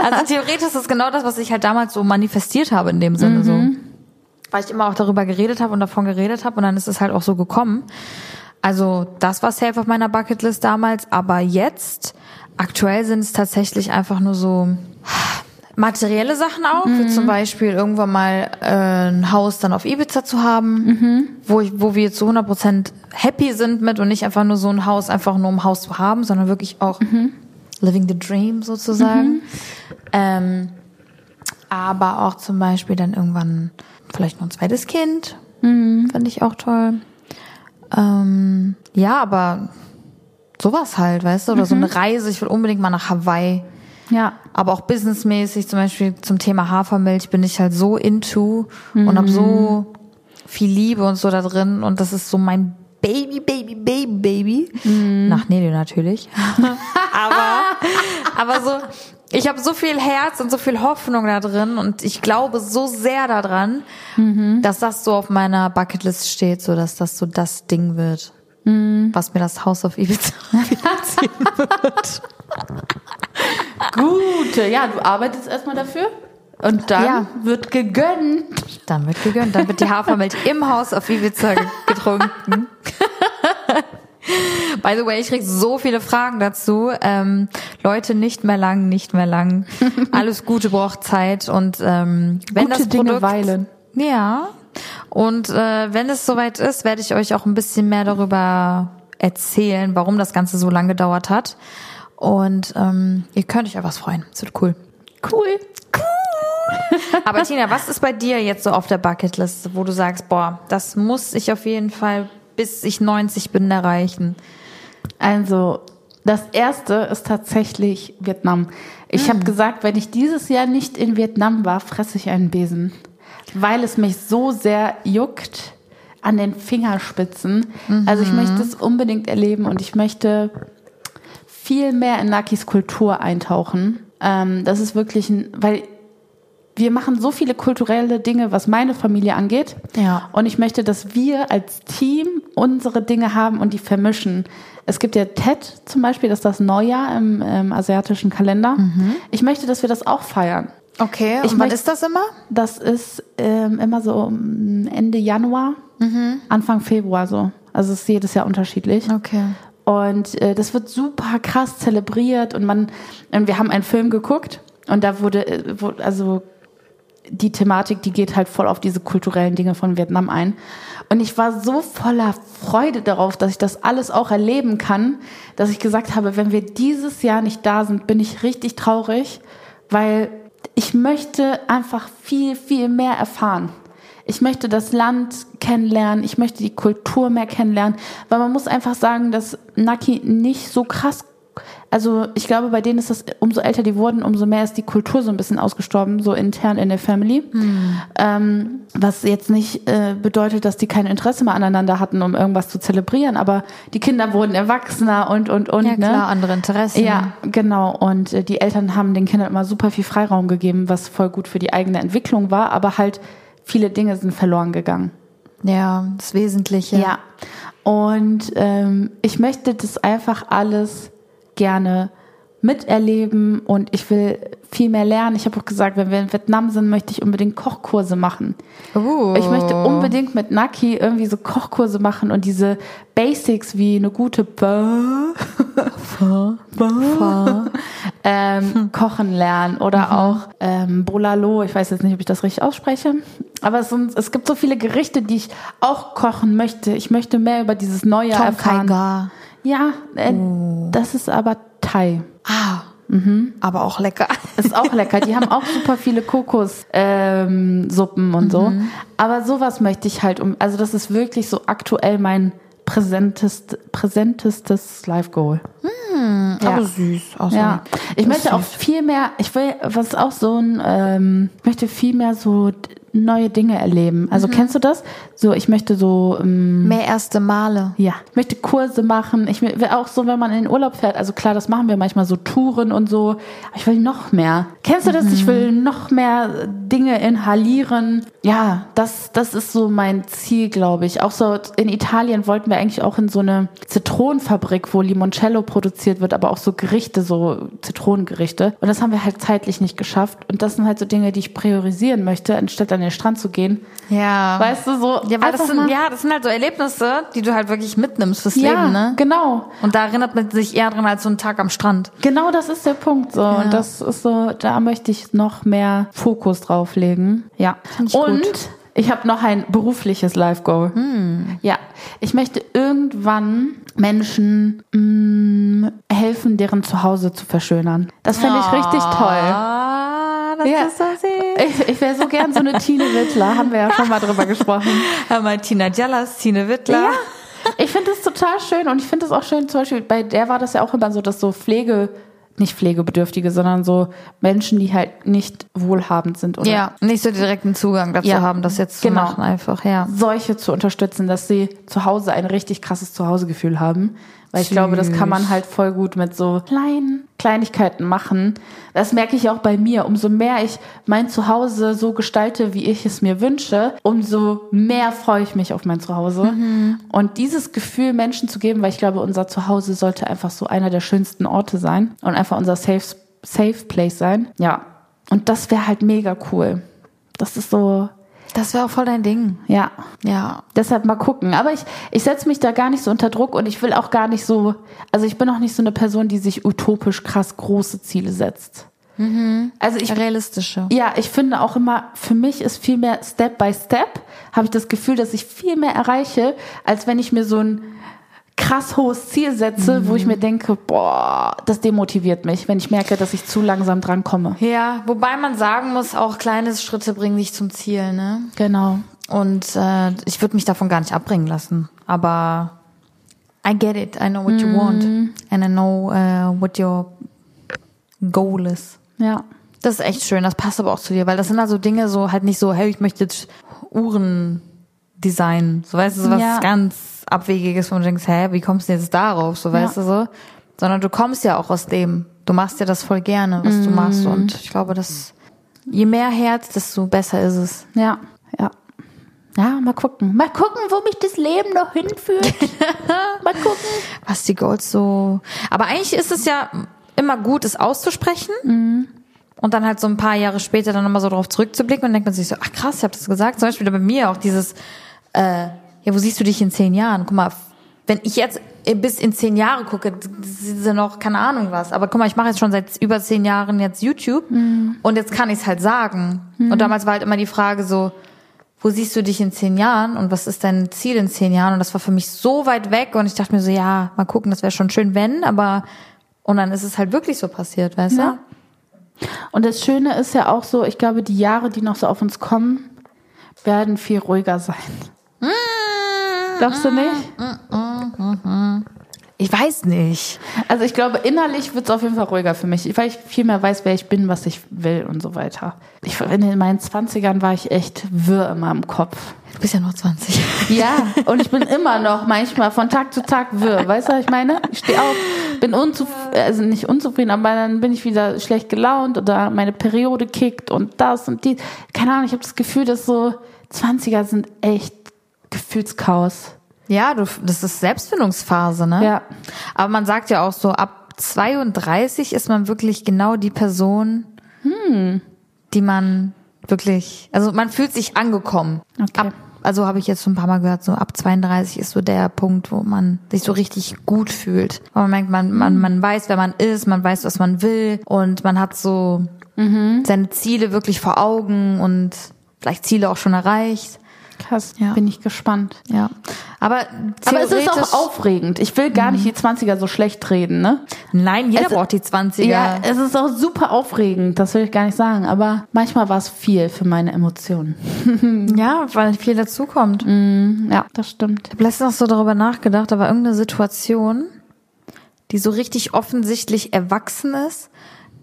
also theoretisch ist das genau das, was ich halt damals so manifestiert habe in dem Sinne. So weil ich immer auch darüber geredet habe und davon geredet habe und dann ist es halt auch so gekommen. Also das war safe auf meiner Bucketlist damals, aber jetzt, aktuell sind es tatsächlich einfach nur so materielle Sachen auch, wie zum Beispiel irgendwann mal äh, ein Haus dann auf Ibiza zu haben, wo, ich, wo wir zu 100% happy sind mit und nicht einfach nur so ein Haus, einfach nur um ein Haus zu haben, sondern wirklich auch living the dream sozusagen. Ähm, aber auch zum Beispiel dann irgendwann vielleicht noch ein zweites Kind. Finde ich auch toll. Ähm, ja, aber sowas halt, weißt du? Oder so eine Reise. Ich will unbedingt mal nach Hawaii. Ja. Aber auch businessmäßig, zum Beispiel zum Thema Hafermilch, bin ich halt so into und habe so viel Liebe und so da drin. Und das ist so mein Baby, Baby, Baby, Baby. Nach Nelly natürlich. aber, aber so, ich habe so viel Herz und so viel Hoffnung da drin und ich glaube so sehr daran, dass das so auf meiner Bucketlist steht, so dass das so das Ding wird, was mir das Haus auf Ibiza finanzieren wird. Gut, ja, du arbeitest erstmal dafür und dann Ja. wird gegönnt. Dann wird gegönnt, dann wird die Hafermilch im Haus auf Ibiza ge- getrunken. By the way, ich krieg so viele Fragen dazu. Ähm, Leute, nicht mehr lang, nicht mehr lang. Alles Gute braucht Zeit und ähm, wenn Gute das Dinge Produkt, weilen. Ja. Und äh, wenn es soweit ist, werde ich euch auch ein bisschen mehr darüber erzählen, warum das Ganze so lange gedauert hat. Und ähm, ihr könnt euch auf was freuen. Es wird cool. Cool. Aber Tina, was ist bei dir jetzt so auf der Bucketlist, wo du sagst, boah, das muss ich auf jeden Fall, bis ich 90 bin, erreichen? Also, das erste ist tatsächlich Vietnam. Ich habe gesagt, wenn ich dieses Jahr nicht in Vietnam war, fresse ich einen Besen. Weil es mich so sehr juckt an den Fingerspitzen. Also ich möchte es unbedingt erleben und ich möchte viel mehr in Nakis Kultur eintauchen. Ähm, das ist wirklich ein, weil wir machen so viele kulturelle Dinge, was meine Familie angeht. Ja. Und ich möchte, dass wir als Team unsere Dinge haben und die vermischen. Es gibt ja Tet zum Beispiel, das ist das Neujahr im, im asiatischen Kalender. Ich möchte, dass wir das auch feiern. Okay, Ich und wann möcht- ist das immer? Das ist ähm, immer so um Ende Januar, Anfang Februar so. Also es ist jedes Jahr unterschiedlich. Okay. Und äh, das wird super krass zelebriert und man, und wir haben einen Film geguckt und da wurde, äh, also die Thematik, die geht halt voll auf diese kulturellen Dinge von Vietnam ein. Und ich war so voller Freude darauf, dass ich das alles auch erleben kann, dass ich gesagt habe, wenn wir dieses Jahr nicht da sind, bin ich richtig traurig, weil ich möchte einfach viel, viel mehr erfahren. Ich möchte das Land kennenlernen, ich möchte die Kultur mehr kennenlernen, weil man muss einfach sagen, dass Naki nicht so krass, also ich glaube, bei denen ist das, umso älter die wurden, umso mehr ist die Kultur so ein bisschen ausgestorben, so intern in der Family. Ähm, was jetzt nicht äh, bedeutet, dass die kein Interesse mehr aneinander hatten, um irgendwas zu zelebrieren, aber die Kinder wurden erwachsener und, und, und. Ja, klar, ne? andere Interessen. Ja, genau. Und äh, die Eltern haben den Kindern immer super viel Freiraum gegeben, was voll gut für die eigene Entwicklung war, aber halt viele Dinge sind verloren gegangen. Ja, das Wesentliche. Ja. Und ähm, ich möchte das einfach alles gerne miterleben und ich will viel mehr lernen. Ich habe auch gesagt, wenn wir in Vietnam sind, möchte ich unbedingt Kochkurse machen. Uh. Ich möchte unbedingt mit Naki irgendwie so Kochkurse machen und diese Basics wie eine gute Pho, ähm, kochen lernen oder auch ähm, Bolalo. Ich weiß jetzt nicht, ob ich das richtig ausspreche, aber es, sind, es gibt so viele Gerichte, die ich auch kochen möchte. Ich möchte mehr über dieses neue Tom erfahren. Gar. Ja, äh, das ist aber Thai. Ah. Aber auch lecker. Ist auch lecker. Die haben auch super viele Kokossuppen ähm, und so. Aber sowas möchte ich halt um. Also das ist wirklich so aktuell mein präsentest, präsentestes Life Goal. Aber süß. Auch so. Ja, ich möchte ist auch süß. viel mehr. Ich will, was ist auch so ein, ähm, ich möchte viel mehr so neue Dinge erleben. Also kennst du das? So, ich möchte so ähm, Mehr erste Male. ja, ich möchte Kurse machen. Ich will auch so, wenn man in den Urlaub fährt, also klar, das machen wir manchmal so Touren und so. Aber ich will noch mehr. Kennst du das? Ich will noch mehr Dinge inhalieren. Ja, das, das ist so mein Ziel, glaube ich. Auch so in Italien wollten wir eigentlich auch in so eine Zitronenfabrik, wo Limoncello produziert wird, aber auch so Gerichte, so Zitronengerichte. Und das haben wir halt zeitlich nicht geschafft. Und das sind halt so Dinge, die ich priorisieren möchte, anstatt an den Strand zu gehen. Ja. Weißt du, so. ja, weil das sind, ja, das sind halt so Erlebnisse, die du halt wirklich mitnimmst fürs ja, Leben, ne? genau. Und da erinnert man sich eher dran als so ein Tag am Strand. Genau, das ist der Punkt so. Und das ist so, da möchte ich noch mehr Fokus drauf legen. Ja. ich Und gut. ich habe noch ein berufliches Life Goal. Ja. Ich möchte irgendwann Menschen mh, helfen, deren Zuhause zu verschönern. Das fände ich richtig toll. Ah, das Ja. ist so süß. Ich, ich wäre so gern so eine Tine Wittler, haben wir ja schon mal drüber gesprochen. Hör mal, Tina Jallas, Tine Wittler. Ja. Ich finde das total schön und ich finde das auch schön, zum Beispiel bei der war das ja auch immer so, dass so Pflege, nicht Pflegebedürftige, sondern so Menschen, die halt nicht wohlhabend sind oder Ja, nicht so direkten Zugang dazu Ja, haben, das jetzt zu genau. machen einfach, ja. solche zu unterstützen, dass sie zu Hause ein richtig krasses Zuhausegefühl haben. Weil ich Süß. glaube, das kann man halt voll gut mit so kleinen Kleinigkeiten machen. Das merke ich auch bei mir. Umso mehr ich mein Zuhause so gestalte, wie ich es mir wünsche, umso mehr freue ich mich auf mein Zuhause. Und dieses Gefühl Menschen zu geben, weil ich glaube, unser Zuhause sollte einfach so einer der schönsten Orte sein und einfach unser Safe, Safe Place sein. Ja. Und das wäre halt mega cool. Das ist so, Das wäre auch voll dein Ding. ja, Ja. Deshalb mal gucken. Aber ich, ich setze mich da gar nicht so unter Druck und ich will auch gar nicht so, also ich bin auch nicht so eine Person, die sich utopisch krass große Ziele setzt. Also ich, Realistische. ja, ich finde auch immer, für mich ist viel mehr Step by Step, habe ich das Gefühl, dass ich viel mehr erreiche, als wenn ich mir so ein krass hohes Ziel setze, wo ich mir denke, boah, das demotiviert mich, wenn ich merke, dass ich zu langsam dran komme. Ja, wobei man sagen muss, auch kleine Schritte bringen dich zum Ziel, ne? Genau. Und äh, ich würde mich davon gar nicht abbringen lassen. Aber I get it. I know what you want. And I know uh, what your goal is. Ja. Das ist echt schön. Das passt aber auch zu dir, weil das sind also Dinge so halt nicht so, hey, ich möchte jetzt Uhren designen. So weißt du, so was Ja. ganz Abwegiges, wo du denkst, hä, wie kommst du jetzt darauf? So weißt Ja. du so. Sondern du kommst ja auch aus dem. Du machst ja das voll gerne, was du machst. Und ich glaube, das Je mehr Herz, desto besser ist es. Ja, ja. Ja, mal gucken. Mal gucken, wo mich das Leben noch hinführt. mal gucken. Was die Goals so. Aber eigentlich ist es ja immer gut, es auszusprechen. Und dann halt so ein paar Jahre später dann nochmal so drauf zurückzublicken und denkt man sich so, ach krass, ich habe das gesagt. Zum Beispiel bei mir auch dieses, äh, ja, wo siehst du dich in zehn Jahren? Guck mal, wenn ich jetzt bis in zehn Jahre gucke, ist ja noch keine Ahnung was. Aber guck mal, ich mache jetzt schon seit über zehn Jahren jetzt YouTube und jetzt kann ich es halt sagen. Und damals war halt immer die Frage so, wo siehst du dich in zehn Jahren und was ist dein Ziel in zehn Jahren? Und das war für mich so weit weg und ich dachte mir so, ja, mal gucken, das wäre schon schön, wenn, aber und dann ist es halt wirklich so passiert, weißt Ja. Und das Schöne ist ja auch so, ich glaube, die Jahre, die noch so auf uns kommen, werden viel ruhiger sein. Glaubst du nicht? du? Ich weiß nicht. Also ich glaube, innerlich wird es auf jeden Fall ruhiger für mich, weil ich viel mehr weiß, wer ich bin, was ich will und so weiter. Ich, in meinen 20ern war ich echt wirr in meinem Kopf. Du bist ja noch 20. Ja, und ich bin immer noch manchmal von Tag zu Tag wirr. Weißt du, was ich meine? Ich stehe auf, bin unzufrieden, also nicht unzufrieden, aber dann bin ich wieder schlecht gelaunt oder meine Periode kickt und das und die. Keine Ahnung, ich habe das Gefühl, dass so 20er sind echt Gefühlschaos. Ja, du, das ist Selbstfindungsphase, ne? Ja. Aber man sagt ja auch so, ab 32 ist man wirklich genau die Person, die man wirklich, also man fühlt sich angekommen. Okay. Ab, also habe ich jetzt schon ein paar Mal gehört, so ab 32 ist so der Punkt, wo man sich so richtig gut fühlt. Weil man merkt, man, man, man weiß, wer man ist, man weiß, was man will und man hat so seine Ziele wirklich vor Augen und vielleicht Ziele auch schon erreicht. Krass, Ja. bin ich gespannt. Ja. Aber, Aber es ist auch aufregend. Ich will gar nicht die 20er so schlecht reden, ne? Nein, jeder Es- braucht die 20er. Ja, es ist auch super aufregend, das will ich gar nicht sagen. Aber manchmal war es viel für meine Emotionen. Ja, weil viel dazukommt. Ja, das stimmt. Ich habe letztens noch so darüber nachgedacht, da war irgendeine Situation, die so richtig offensichtlich erwachsen ist.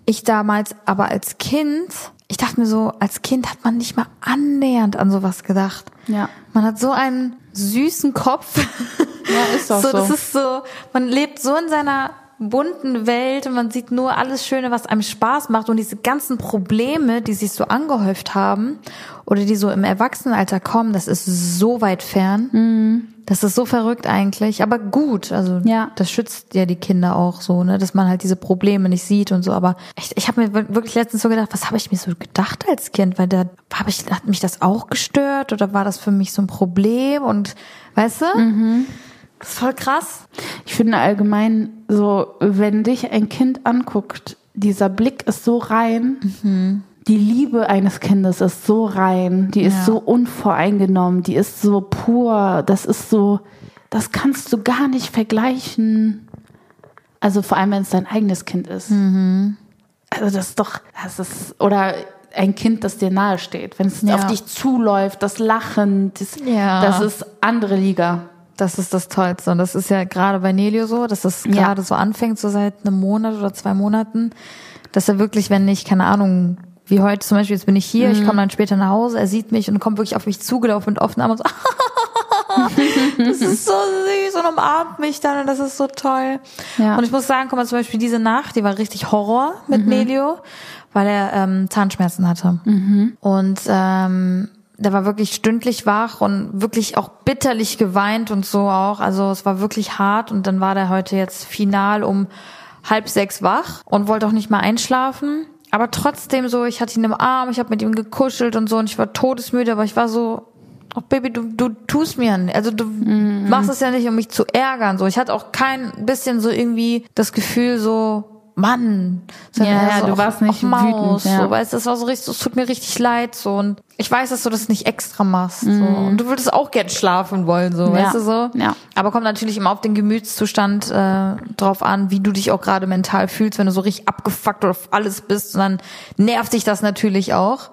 Ich damals aber als Kind, ich dachte mir so, als Kind hat man nicht mal annähernd an sowas gedacht. Ja. Man hat so einen süßen Kopf. Ja, ist auch so. Das ist so, man lebt so in seiner bunten Welt und man sieht nur alles Schöne, was einem Spaß macht. Und diese ganzen Probleme, die sich so angehäuft haben oder die so im Erwachsenenalter kommen, das ist so weit fern. Das ist so verrückt eigentlich, aber gut, also Ja. das schützt ja die Kinder auch so, ne, dass man halt diese Probleme nicht sieht und so, aber ich, ich habe mir wir- wirklich letztens so gedacht, was habe ich mir so gedacht als Kind, weil da habe ich hat mich das auch gestört oder war das für mich so ein Problem? Und weißt du? Das ist voll krass. Ich finde allgemein so, wenn dich ein Kind anguckt, dieser Blick ist so rein. Die Liebe eines Kindes ist so rein, die ist Ja. so unvoreingenommen, die ist so pur, das ist so, das kannst du gar nicht vergleichen. Also vor allem, wenn es dein eigenes Kind ist. Also das ist doch, das ist, oder ein Kind, das dir nahe steht. Wenn es Ja. auf dich zuläuft, das Lachen, das, Ja. das ist andere Liga. Das ist das Tollste. Und das ist ja gerade bei Nelio so, dass das Ja. gerade so anfängt, so seit einem Monat oder zwei Monaten, dass er wirklich, wenn ich, keine Ahnung, wie heute zum Beispiel, jetzt bin ich hier, ich komme dann später nach Hause, er sieht mich und kommt wirklich auf mich zugelaufen mit offenen Armen und so, das ist so süß und umarmt mich dann und das ist so toll. Ja. Und ich muss sagen, guck mal, zum Beispiel diese Nacht, die war richtig Horror mit Nelio, weil er ähm, Zahnschmerzen hatte. Und ähm, der war wirklich stündlich wach und wirklich auch bitterlich geweint und so auch. Also es war wirklich hart und dann war der heute jetzt final um halb sechs wach und wollte auch nicht mehr einschlafen. Aber trotzdem so, ich hatte ihn im Arm, ich habe mit ihm gekuschelt und so und ich war todesmüde, aber ich war so, ach Baby, du, du tust mir, n- also du machst es ja nicht, um mich zu ärgern. So, ich hatte auch kein bisschen so irgendwie das Gefühl so, Mann, Ja, ja, so, du warst nicht Maus, wütend, ja. so, weißt, du, das war so richtig, es tut mir richtig leid so und ich weiß, dass du das nicht extra machst so und du würdest auch gern schlafen wollen so, weißt du so. Ja. Aber kommt natürlich immer auf den Gemütszustand äh, drauf an, wie du dich auch gerade mental fühlst, wenn du so richtig abgefuckt auf alles bist und dann nervt dich das natürlich auch.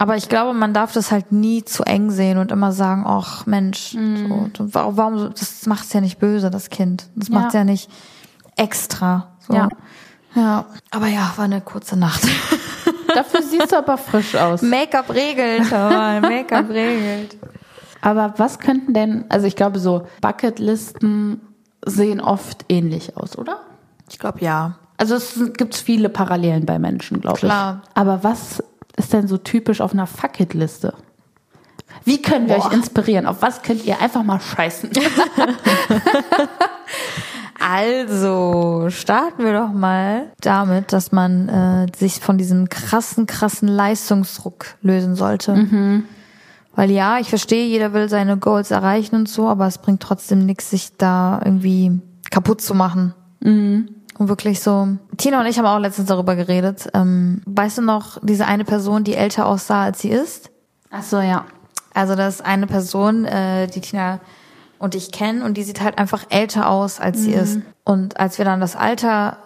Aber ich glaube, man darf das halt nie zu eng sehen und immer sagen, ach Mensch, so, du- warum, so- das macht's ja nicht böse, das Kind. Das Ja. macht's ja nicht extra. So. Ja. Ja. Aber ja, war eine kurze Nacht. Dafür siehst du aber frisch aus. Make-up regelt, aber Make-up regelt. Aber was könnten denn, also ich glaube, so Bucketlisten sehen oft ähnlich aus, oder? Ich glaube ja. Also es gibt viele Parallelen bei Menschen, glaube ich. Klar. Aber was ist denn so typisch auf einer Fuck-It-Liste? Wie können wir Boah. euch inspirieren? Auf was könnt ihr einfach mal scheißen? Also, starten wir doch mal damit, dass man äh, sich von diesem krassen, krassen Leistungsdruck lösen sollte. Weil ja, ich verstehe, jeder will seine Goals erreichen und so, aber es bringt trotzdem nichts, sich da irgendwie kaputt zu machen. Und wirklich so. Tina und ich haben auch letztens darüber geredet. Ähm, weißt du noch, diese eine Person, die älter aussah, als sie ist? Ach so, ja. Also das ist eine Person, äh, die Tina und ich kennen und die sieht halt einfach älter aus, als sie ist. Und als wir dann das Alter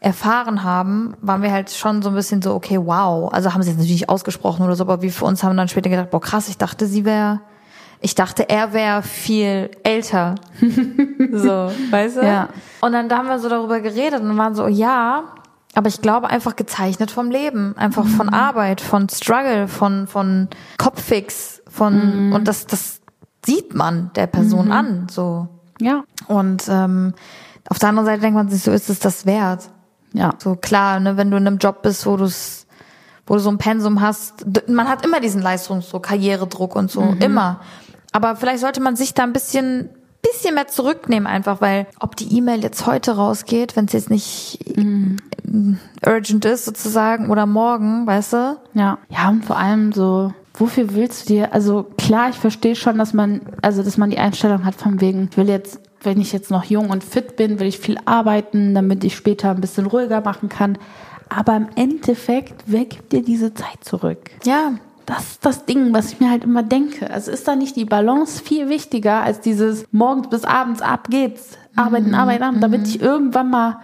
erfahren haben, waren wir halt schon so ein bisschen so, okay, wow. Also haben sie jetzt natürlich nicht ausgesprochen oder so, aber wir für uns haben dann später gedacht, boah krass, ich dachte, sie wäre, ich dachte, er wäre viel älter. so, weißt du? Ja. Und dann da haben wir so darüber geredet und waren so, ja, aber ich glaube einfach gezeichnet vom Leben, einfach von Arbeit, von Struggle, von von Kopffix, von und das das sieht man der Person an, so. Ja. Und ähm, auf der anderen Seite denkt man sich, so ist es das wert. Ja. So klar, ne, wenn du in einem Job bist, wo du wo du so ein Pensum hast, man hat immer diesen Leistungsdruck, Karrieredruck und so, immer. Aber vielleicht sollte man sich da ein bisschen bisschen mehr zurücknehmen einfach, weil ob die E-Mail jetzt heute rausgeht, wenn es jetzt nicht urgent ist sozusagen oder morgen, weißt du? Ja. Ja, und vor allem so, wofür willst du dir, also klar, ich verstehe schon, dass man, also dass man die Einstellung hat von wegen, ich will jetzt, wenn ich jetzt noch jung und fit bin, will ich viel arbeiten, damit ich später ein bisschen ruhiger machen kann. Aber im Endeffekt, wer gibt dir diese Zeit zurück? Ja. Das ist das Ding, was ich mir halt immer denke. Also ist da nicht die Balance viel wichtiger als dieses morgens bis abends ab geht's, arbeiten, arbeiten, damit ich irgendwann mal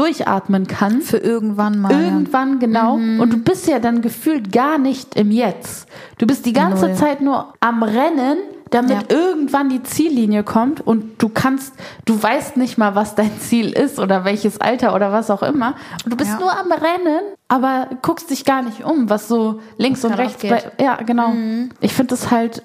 durchatmen kann. Für irgendwann mal. Irgendwann genau. Und du bist ja dann gefühlt gar nicht im Jetzt. Du bist die ganze Null. Zeit nur am Rennen, damit Ja. irgendwann die Ziellinie kommt und du kannst, du weißt nicht mal, was dein Ziel ist oder welches Alter oder was auch immer. Und du bist Ja. nur am Rennen, aber guckst dich gar nicht um, was so links und gerade rechts bei, ja, genau. Ich finde das halt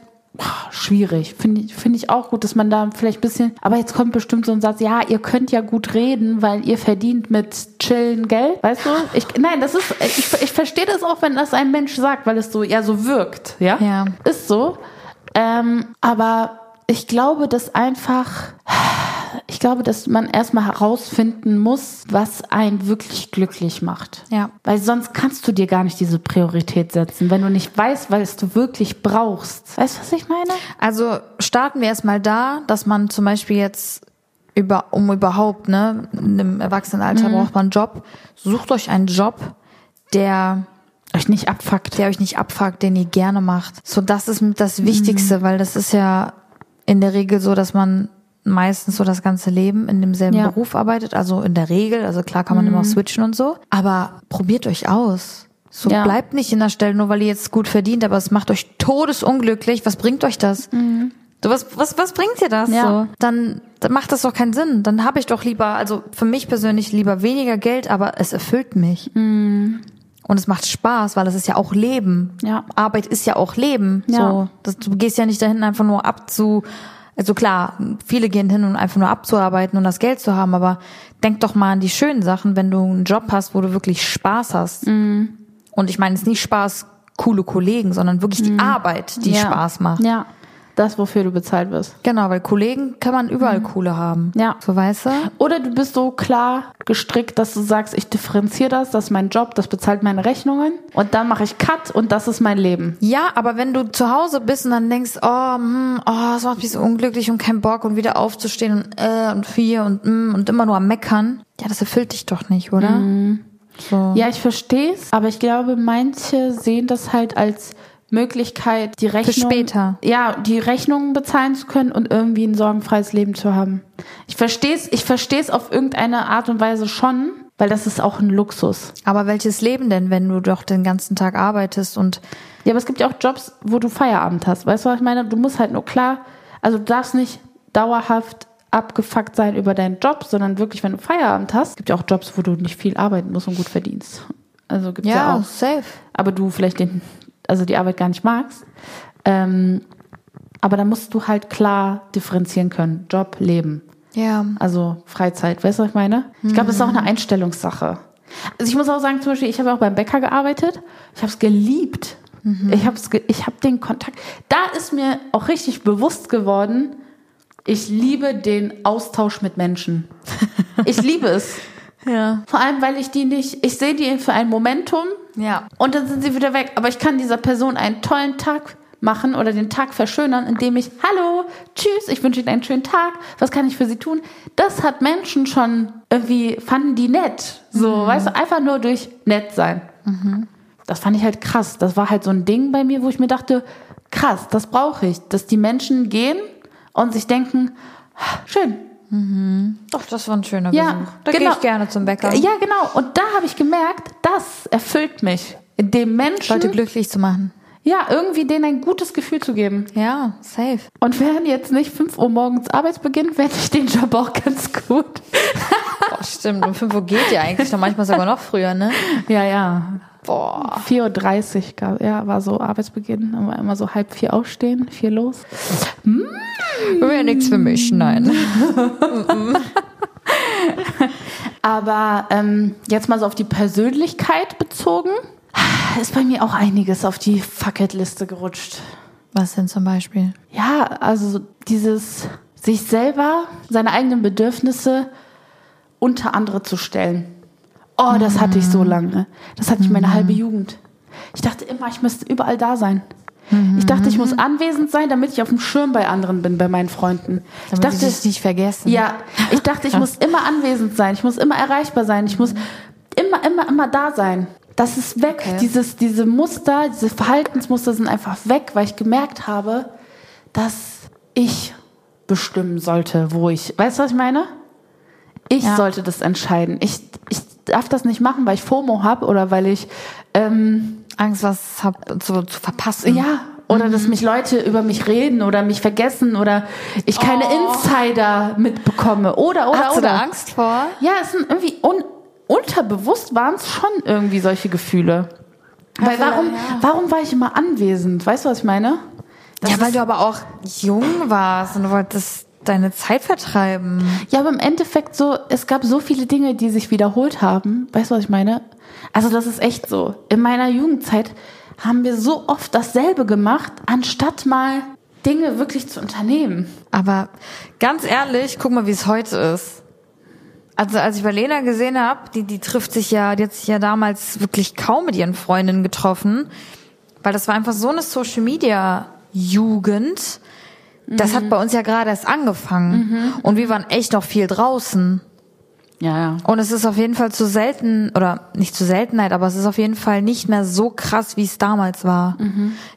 schwierig. Finde ich, finde ich auch gut, dass man da vielleicht ein bisschen, aber jetzt kommt bestimmt so ein Satz, ja, ihr könnt ja gut reden, weil ihr verdient mit chillen Geld, weißt du? Ich, nein, das ist, ich, ich verstehe das auch, wenn das ein Mensch sagt, weil es so, ja, so wirkt, ja? Ja. Ist so. Ähm, aber ich glaube, dass einfach, ich glaube, dass man erstmal herausfinden muss, was einen wirklich glücklich macht. Ja. Weil sonst kannst du dir gar nicht diese Priorität setzen, wenn du nicht weißt, was du wirklich brauchst. Weißt du, was ich meine? Also starten wir erstmal da, dass man zum Beispiel jetzt über, um überhaupt, ne, im Erwachsenenalter braucht man einen Job. Sucht euch einen Job, der, Euch nicht abfuckt. der euch nicht abfuckt, den ihr gerne macht. So, das ist das Wichtigste, weil das ist ja in der Regel so, dass man meistens so das ganze Leben in demselben Ja. Beruf arbeitet. Also in der Regel, also klar kann man immer switchen und so. Aber probiert euch aus. So Ja. bleibt nicht in der Stelle, nur weil ihr jetzt gut verdient, aber es macht euch todesunglücklich. Was bringt euch das? So, was, was, was bringt dir das? Ja. So? Dann, dann macht das doch keinen Sinn. Dann habe ich doch lieber, also für mich persönlich lieber weniger Geld, aber es erfüllt mich. Und es macht Spaß, weil es ist ja auch Leben. Ja. Arbeit ist ja auch Leben. Ja. So, das, du gehst ja nicht dahin einfach nur abzu, also klar, viele gehen hin, um einfach nur abzuarbeiten und das Geld zu haben, aber denk doch mal an die schönen Sachen, wenn du einen Job hast, wo du wirklich Spaß hast. Mhm. Und ich meine, es ist nicht Spaß, coole Kollegen, sondern wirklich die Arbeit, die Mhm. Ja. Spaß macht. Ja. Das, wofür du bezahlt wirst. Genau, weil Kollegen kann man überall coole haben. Mhm. Ja. So weißt du? Oder du bist so klar gestrickt, dass du sagst, ich differenziere das, das ist mein Job, das bezahlt meine Rechnungen und dann mache ich Cut und das ist mein Leben. Ja, aber wenn du zu Hause bist und dann denkst, oh, hm, oh, das macht mich so unglücklich und kein Bock und wieder aufzustehen und äh und vier und mm, und immer nur am meckern, ja, das erfüllt dich doch nicht, oder? So. Ja, ich verstehe es, aber ich glaube, manche sehen das halt als Möglichkeit, die Rechnung, später. ja, die Rechnungen bezahlen zu können und irgendwie ein sorgenfreies Leben zu haben. Ich verstehe es, ich verstehe es auf irgendeine Art und Weise schon, weil das ist auch ein Luxus. Aber welches Leben denn, wenn du doch den ganzen Tag arbeitest und Ja, aber es gibt ja auch Jobs, wo du Feierabend hast. Weißt du, was ich meine? Du musst halt nur klar, also du darfst nicht dauerhaft abgefuckt sein über deinen Job, sondern wirklich, wenn du Feierabend hast, gibt ja auch Jobs, wo du nicht viel arbeiten musst und gut verdienst. Also gibt's ja, ja, auch. safe. Aber du vielleicht den, also die Arbeit gar nicht magst. Ähm, aber da musst du halt klar differenzieren können. Job, Leben. Ja. Also Freizeit, weißt du, was ich meine? Ich glaube, das ist auch eine Einstellungssache. Also ich muss auch sagen, zum Beispiel, ich habe auch beim Bäcker gearbeitet. Ich habe es geliebt. Ich habe ge ich hab den Kontakt. Da ist mir auch richtig bewusst geworden, ich liebe den Austausch mit Menschen. Ich liebe es. Ja. Vor allem, weil ich die nicht, ich sehe die für ein Momentum Ja. und dann sind sie wieder weg. Aber ich kann dieser Person einen tollen Tag machen oder den Tag verschönern, indem ich, hallo, tschüss, ich wünsche Ihnen einen schönen Tag, was kann ich für Sie tun? Das hat Menschen schon irgendwie, fanden die nett. So, weißt du, einfach nur durch nett sein. Das fand ich halt krass. Das war halt so ein Ding bei mir, wo ich mir dachte, krass, das brauche ich. Dass die Menschen gehen und sich denken, "Ah, schön, Doch, das war ein schöner Ja, Besuch. Da genau. gehe ich gerne zum Bäcker. Ja, genau. Und da habe ich gemerkt, das erfüllt mich. Dem Menschen, Leute glücklich zu machen. ja, irgendwie denen ein gutes Gefühl zu geben. Ja, safe. Und wären jetzt nicht 5 Uhr morgens Arbeitsbeginn, fände ich den Job auch ganz gut. Boah, stimmt. Um 5 Uhr geht ja eigentlich noch manchmal sogar noch früher, ne? Ja, ja. Boah. 4.30 Uhr, gab- ja, war so Arbeitsbeginn. Dann war immer so halb vier aufstehen, vier los. Wäre nichts für mich, nein. Aber ähm, jetzt mal so auf die Persönlichkeit bezogen, ist bei mir auch einiges auf die Fuck-It-Liste gerutscht. Was denn zum Beispiel? Ja, also dieses sich selber, seine eigenen Bedürfnisse unter andere zu stellen. Oh, das hatte ich so lange. Das hatte ich meine halbe Jugend. Ich dachte immer, ich müsste überall da sein. Ich dachte, ich muss anwesend sein, damit ich auf dem Schirm bei anderen bin, bei meinen Freunden. ich Damit dachte, sie dich nicht vergessen. ja, ich dachte, ich muss immer anwesend sein, ich muss immer erreichbar sein, ich muss immer, immer, immer da sein. Das ist weg. Okay. Dieses, diese Muster, diese Verhaltensmuster sind einfach weg, weil ich gemerkt habe, dass ich bestimmen sollte, wo ich. Weißt du, was ich meine? Ich Ja. sollte das entscheiden. Ich, ich darf das nicht machen, weil ich FOMO habe oder weil ich ähm, Angst, was hab, zu, zu verpassen. ja, oder dass mich Leute über mich reden oder mich vergessen oder ich keine Insider mitbekomme. Oder, oder, Hast du oder. da Angst vor? Ja, es sind irgendwie un unterbewusst waren es schon irgendwie solche Gefühle. Weil warum, warum war ich immer anwesend? Weißt du, was ich meine? ja, weil du aber auch jung warst und du wolltest deine Zeit vertreiben. Ja, aber im Endeffekt so, es gab so viele Dinge, die sich wiederholt haben. Weißt du, was ich meine? Also das ist echt so. In meiner Jugendzeit haben wir so oft dasselbe gemacht, anstatt mal Dinge wirklich zu unternehmen. Aber ganz ehrlich, guck mal, wie es heute ist. Also als ich bei Lena gesehen habe, die, die trifft sich ja, die hat sich ja damals wirklich kaum mit ihren Freundinnen getroffen, weil das war einfach so eine Social Media Jugend. Das hat bei uns ja gerade erst angefangen und wir waren echt noch viel draußen. Ja, ja. Und es ist auf jeden Fall zu selten, oder nicht zu Seltenheit, aber es ist auf jeden Fall nicht mehr so krass, wie es damals war.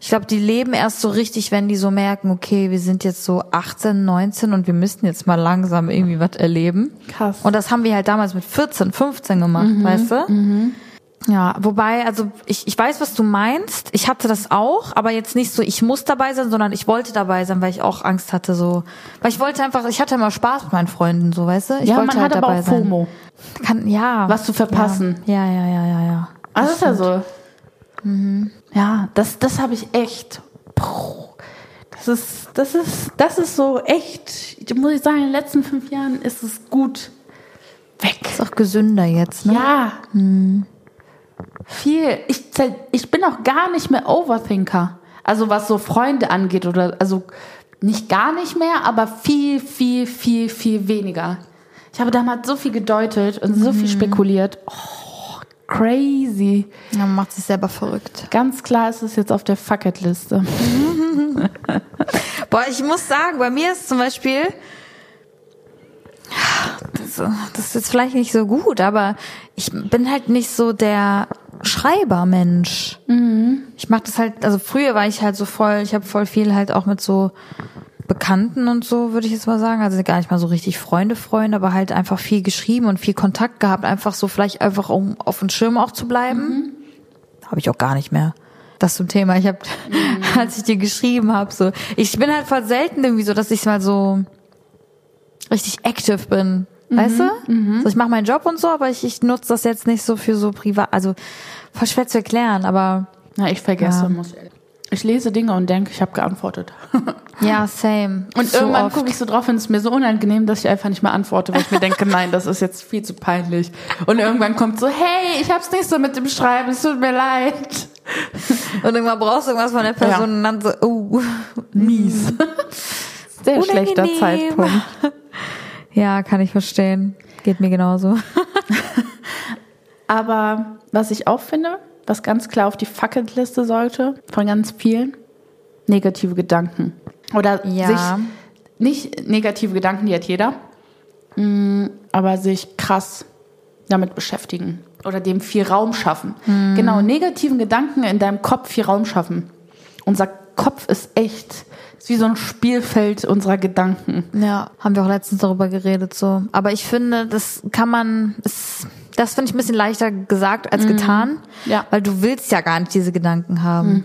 Ich glaube, die leben erst so richtig, wenn die so merken, okay, wir sind jetzt so 18, 19 und wir müssten jetzt mal langsam irgendwie was erleben. Krass. Und das haben wir halt damals mit 14, 15 gemacht, weißt du? Ja, wobei, also ich, ich weiß, was du meinst. Ich hatte das auch, aber jetzt nicht so, ich muss dabei sein, sondern ich wollte dabei sein, weil ich auch Angst hatte, so. Weil ich wollte einfach, ich hatte immer Spaß mit meinen Freunden, so, weißt du? Ich ja, wollte man halt hat aber dabei auch sein. FOMO. Kann, ja. Was zu verpassen. Ja, ja, ja, ja, ja. Also das ist ja so. Ja, das, das habe ich echt. Das ist, das ist, das ist so echt. Muss ich sagen, in den letzten fünf Jahren ist es gut weg. Ist auch gesünder jetzt, ne? Ja. Viel. Ich, ich bin auch gar nicht mehr Overthinker. Also was so Freunde angeht oder also nicht gar nicht mehr, aber viel, viel, viel, viel weniger. Ich habe damals so viel gedeutet und so viel spekuliert. Oh, crazy. Ja, man macht sich selber verrückt. Ganz klar ist es jetzt auf der Fuck-It-Liste. Boah, ich muss sagen, bei mir ist zum Beispiel, das, ist jetzt vielleicht nicht so gut, aber ich bin halt nicht so der Schreibermensch. Ich mach das halt, also früher war ich halt so voll, ich habe voll viel halt auch mit so Bekannten und so, würde ich jetzt mal sagen. Also gar nicht mal so richtig Freunde, Freunde, aber halt einfach viel geschrieben und viel Kontakt gehabt, einfach so vielleicht einfach, um auf dem Schirm auch zu bleiben. Habe ich auch gar nicht mehr. Das zum Thema. Ich habe, als ich dir geschrieben habe, so, ich bin halt voll selten irgendwie so, dass ich mal so richtig active bin. Weißt du? So, ich mache meinen Job und so, aber ich, ich nutze das jetzt nicht so für so privat. Also voll schwer zu erklären, aber Na, ich vergesse. Ja. Muss ich, lese Dinge und denke, ich habe geantwortet. Ja, same. Und So irgendwann gucke ich so drauf und es ist mir so unangenehm, dass ich einfach nicht mehr antworte, weil ich mir denke, nein, das ist jetzt viel zu peinlich. Und irgendwann kommt so, hey, ich hab's nicht so mit dem Schreiben, es tut mir leid. Und irgendwann brauchst du irgendwas von der Person Ja. und dann so, uh. Mies. Sehr schlechter Unangenehm. Zeitpunkt. Ja, kann ich verstehen. Geht mir genauso. Aber was ich auch finde, was ganz klar auf die Fucketliste sollte, von ganz vielen, negative Gedanken. Oder Ja. sich, nicht negative Gedanken, die hat jeder, mm, aber sich krass damit beschäftigen oder dem viel Raum schaffen. Genau, negativen Gedanken in deinem Kopf viel Raum schaffen. Unser Kopf ist echt, ist wie so ein Spielfeld unserer Gedanken. Ja, haben wir auch letztens darüber geredet so. Aber ich finde, das kann man, es, das finde ich ein bisschen leichter gesagt als getan. Ja. Weil du willst ja gar nicht diese Gedanken haben.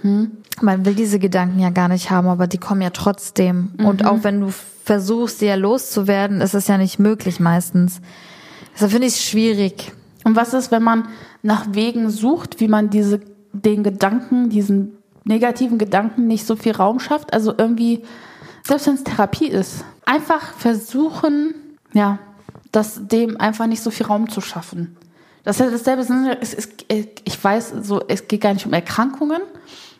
Man will diese Gedanken ja gar nicht haben, aber die kommen ja trotzdem. Und auch wenn du versuchst, sie ja loszuwerden, ist es ja nicht möglich meistens. Deshalb finde ich es schwierig. Und was ist, wenn man nach Wegen sucht, wie man diese, den Gedanken, diesen negativen Gedanken nicht so viel Raum schafft? Also irgendwie, selbst wenn es Therapie ist, einfach versuchen, ja, das dem einfach nicht so viel Raum zu schaffen. Das ist ja dasselbe, es ist, ich weiß, so, es geht gar nicht um Erkrankungen,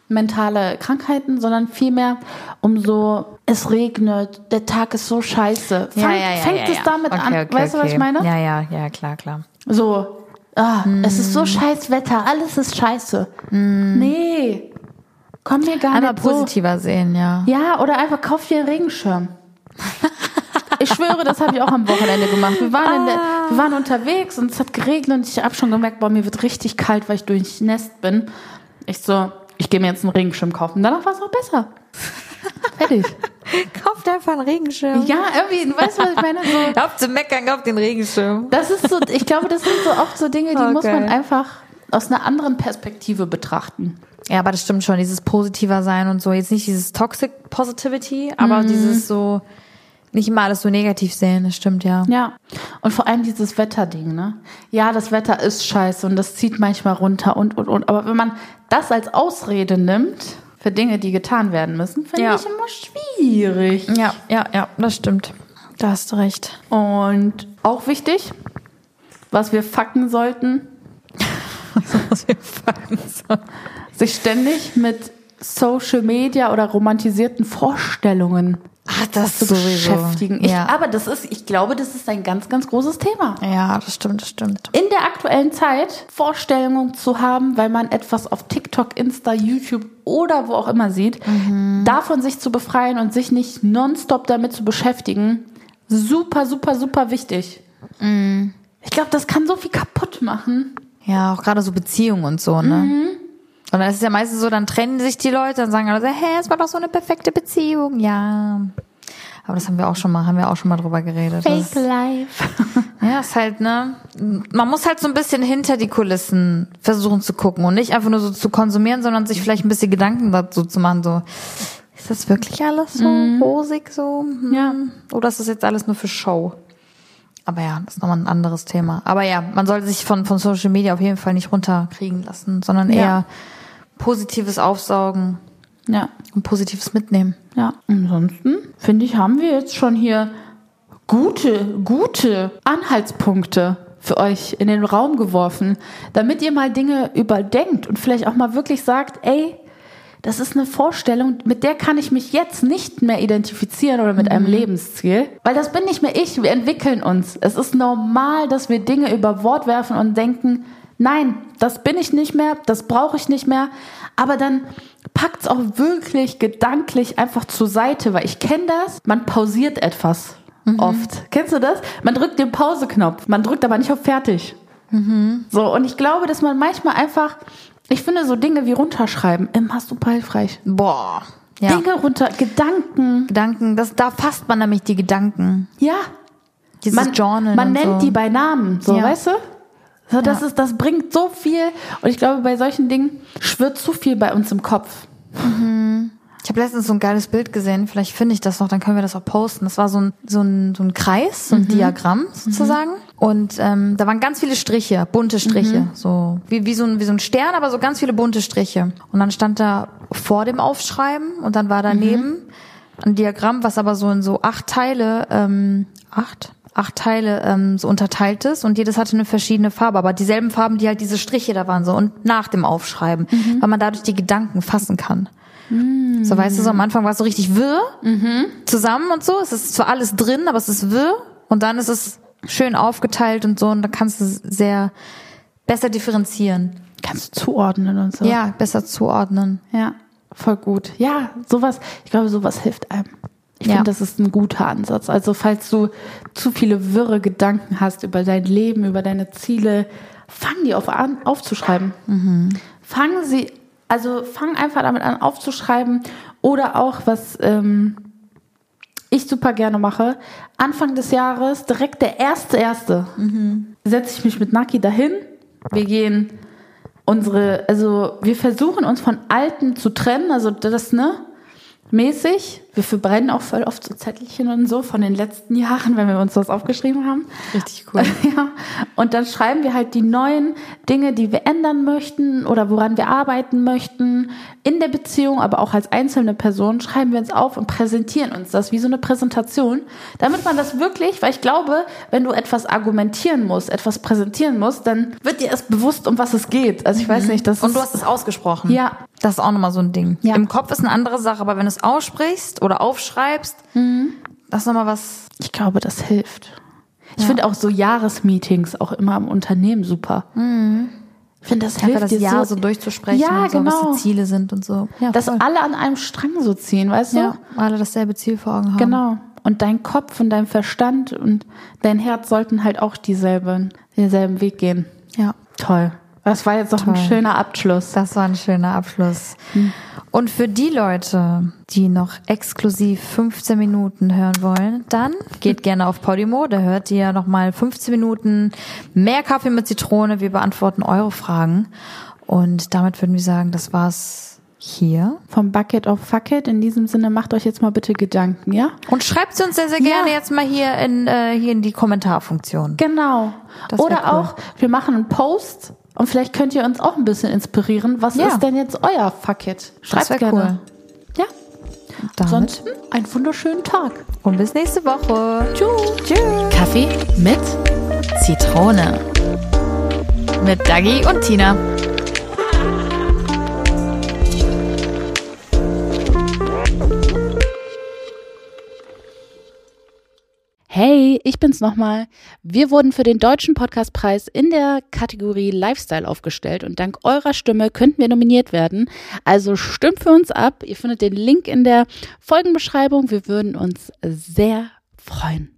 mentale Krankheiten, sondern vielmehr um so, es regnet, der Tag ist so scheiße. Fang, fängt es damit an, weißt du, was ich meine? Ja, ja, ja, klar, klar. So, ah, es ist so scheiß Wetter, alles ist scheiße. Nee, komm mir gar Einmal nicht so. positiver sehen, ja. Ja, oder einfach kauf dir einen Regenschirm. Ich schwöre, das habe ich auch am Wochenende gemacht. Wir waren, in der, wir waren unterwegs und es hat geregnet und ich habe schon gemerkt, boah, mir wird richtig kalt, weil ich durchnässt bin. Ich so, ich gehe mir jetzt einen Regenschirm kaufen. Danach war es auch besser. Fertig. Kauft einfach einen Regenschirm. Ja, irgendwie, du weißt, was ich meine? So, Auf zu meckern, kauft den Regenschirm. Das ist so, ich glaube, das sind so oft so Dinge, die Okay. muss man einfach aus einer anderen Perspektive betrachten. Ja, aber das stimmt schon, dieses positiver sein und so. Jetzt nicht dieses Toxic Positivity, aber dieses so, nicht immer alles so negativ sehen, das stimmt, ja. Ja. Und vor allem dieses Wetterding, ne? Ja, das Wetter ist scheiße und das zieht manchmal runter und, und, und. Aber wenn man das als Ausrede nimmt für Dinge, die getan werden müssen, finde Ja. ich immer schwierig. Ja, ja, ja, das stimmt. Da hast du recht. Und auch wichtig, was wir fucken sollten, sich ständig mit Social Media oder romantisierten Vorstellungen Ach, das zu beschäftigen. Ich, ja. Aber das ist, ich glaube, das ist ein ganz, ganz großes Thema. ja, das stimmt, das stimmt. In der aktuellen Zeit Vorstellungen zu haben, weil man etwas auf TikTok, Insta, YouTube oder wo auch immer sieht, davon sich zu befreien und sich nicht nonstop damit zu beschäftigen, super, super, super wichtig. Ich glaube, das kann so viel kaputt machen. Ja, auch gerade so Beziehungen und so, ne? Und dann ist es ja meistens so, dann trennen sich die Leute, dann sagen alle so, hä, es war doch so eine perfekte Beziehung. Ja. Aber das haben wir auch schon mal, haben wir auch schon mal drüber geredet. Das ist- life. Ja, ist halt, ne? Man muss halt so ein bisschen hinter die Kulissen versuchen zu gucken und nicht einfach nur so zu konsumieren, sondern sich vielleicht ein bisschen Gedanken dazu zu machen, so, ist das wirklich alles so rosig so? Hm. Ja. Oder ist das jetzt alles nur für Show? Aber ja, das ist nochmal ein anderes Thema. Aber ja, man sollte sich von, von Social Media auf jeden Fall nicht runterkriegen lassen, sondern Ja. eher Positives aufsaugen Ja. und Positives mitnehmen. Ja, ansonsten finde ich, haben wir jetzt schon hier gute, gute Anhaltspunkte für euch in den Raum geworfen, damit ihr mal Dinge überdenkt und vielleicht auch mal wirklich sagt, ey, das ist eine Vorstellung, mit der kann ich mich jetzt nicht mehr identifizieren oder mit einem Lebensziel, weil das bin nicht mehr ich, wir entwickeln uns. Es ist normal, dass wir Dinge über Bord werfen und denken, nein, das bin ich nicht mehr, das brauche ich nicht mehr, aber dann packt's auch wirklich gedanklich einfach zur Seite, weil ich kenne das, man pausiert etwas oft. Kennst du das? Man drückt den Pauseknopf, man drückt aber nicht auf fertig. So, und ich glaube, dass man manchmal einfach, ich finde so Dinge wie runterschreiben immer super hilfreich. Boah. Ja. Dinge runter, Gedanken, Gedanken, das, da fasst man nämlich die Gedanken. ja. Dieses Man, Journal. man nennt so. die bei Namen, so, Ja. weißt du? So, das, Ja. ist, das bringt so viel. Und ich glaube, bei solchen Dingen schwirrt zu viel bei uns im Kopf. Ich habe letztens so ein geiles Bild gesehen, vielleicht finde ich das noch, dann können wir das auch posten. Das war so ein, so ein, so ein Kreis, so ein Diagramm sozusagen. Und ähm, da waren ganz viele Striche, bunte Striche. So wie, wie, so ein, wie so ein Stern, aber so ganz viele bunte Striche. Und dann stand da vor dem Aufschreiben und dann war daneben ein Diagramm, was aber so in so acht Teile, ähm, acht? acht Teile ähm, so unterteilt ist und jedes hatte eine verschiedene Farbe, aber dieselben Farben, die halt diese Striche da waren so und nach dem Aufschreiben, weil man dadurch die Gedanken fassen kann. So weißt du, so am Anfang war es so richtig wirr zusammen und so. Es ist zwar alles drin, aber es ist wirr und dann ist es schön aufgeteilt und so und da kannst du sehr besser differenzieren. Kannst du zuordnen und so. Ja, besser zuordnen. Ja, voll gut. Ja, sowas, ich glaube, sowas hilft einem. Ich Ja. finde, das ist ein guter Ansatz. Also, falls du zu viele wirre Gedanken hast über dein Leben, über deine Ziele, fang die auf an, aufzuschreiben. Fang sie, also fang einfach damit an, aufzuschreiben. Oder auch, was ähm, ich super gerne mache, Anfang des Jahres, direkt der erste, erste, setze ich mich mit Naki dahin. Wir gehen unsere, also wir versuchen uns von Alten zu trennen, also das, ne, mäßig. Wir verbrennen auch voll oft so Zettelchen und so von den letzten Jahren, wenn wir uns das aufgeschrieben haben. Richtig cool. Ja, und dann schreiben wir halt die neuen Dinge, die wir ändern möchten oder woran wir arbeiten möchten in der Beziehung, aber auch als einzelne Person, schreiben wir uns auf und präsentieren uns das wie so eine Präsentation, damit man das wirklich, weil ich glaube, wenn du etwas argumentieren musst, etwas präsentieren musst, dann wird dir erst bewusst, um was es geht. Also ich weiß nicht, das Und du hast es ausgesprochen. Ja. Das ist auch nochmal so ein Ding. Ja. Im Kopf ist eine andere Sache, aber wenn du es aussprichst oder aufschreibst, das ist nochmal was. ich glaube, das hilft. Ich finde auch so Jahresmeetings auch immer im Unternehmen super. Ich finde, das Einfach hilft das dir Jahr so, so durchzusprechen Ja, und so, genau. was die Ziele sind und so. Ja, dass voll. alle an einem Strang so ziehen, weißt du? ja, alle dasselbe Ziel vor Augen haben. Genau. Und dein Kopf und dein Verstand und dein Herz sollten halt auch dieselben, denselben Weg gehen. Ja. Toll. Das war jetzt noch ein schöner Abschluss. Das war ein schöner Abschluss. Und für die Leute, die noch exklusiv 15 Minuten hören wollen, dann geht gerne auf Podimo. Da hört ihr nochmal 15 Minuten mehr Kaffee mit Zitrone. Wir beantworten eure Fragen. Und damit würden wir sagen, das war's hier. Vom Bucket of Fuck It. In diesem Sinne, macht euch jetzt mal bitte Gedanken, ja? Und schreibt sie uns sehr, sehr gerne Ja. jetzt mal hier in, äh, hier in die Kommentarfunktion. Genau. Das Oder cool. auch, wir machen einen Post und vielleicht könnt ihr uns auch ein bisschen inspirieren. Was Ja. ist denn jetzt euer Fuck It? Schreibt wär gerne. Ja. Damit. Ansonsten einen wunderschönen Tag. Und bis nächste Woche. Tschüss. Tschüss. Kaffee mit Zitrone. Mit Dagi und Tina. Hey, ich bin's nochmal. Wir wurden für den Deutschen Podcastpreis in der Kategorie Lifestyle aufgestellt und dank eurer Stimme könnten wir nominiert werden. Also stimmt für uns ab. Ihr findet den Link in der Folgenbeschreibung. Wir würden uns sehr freuen.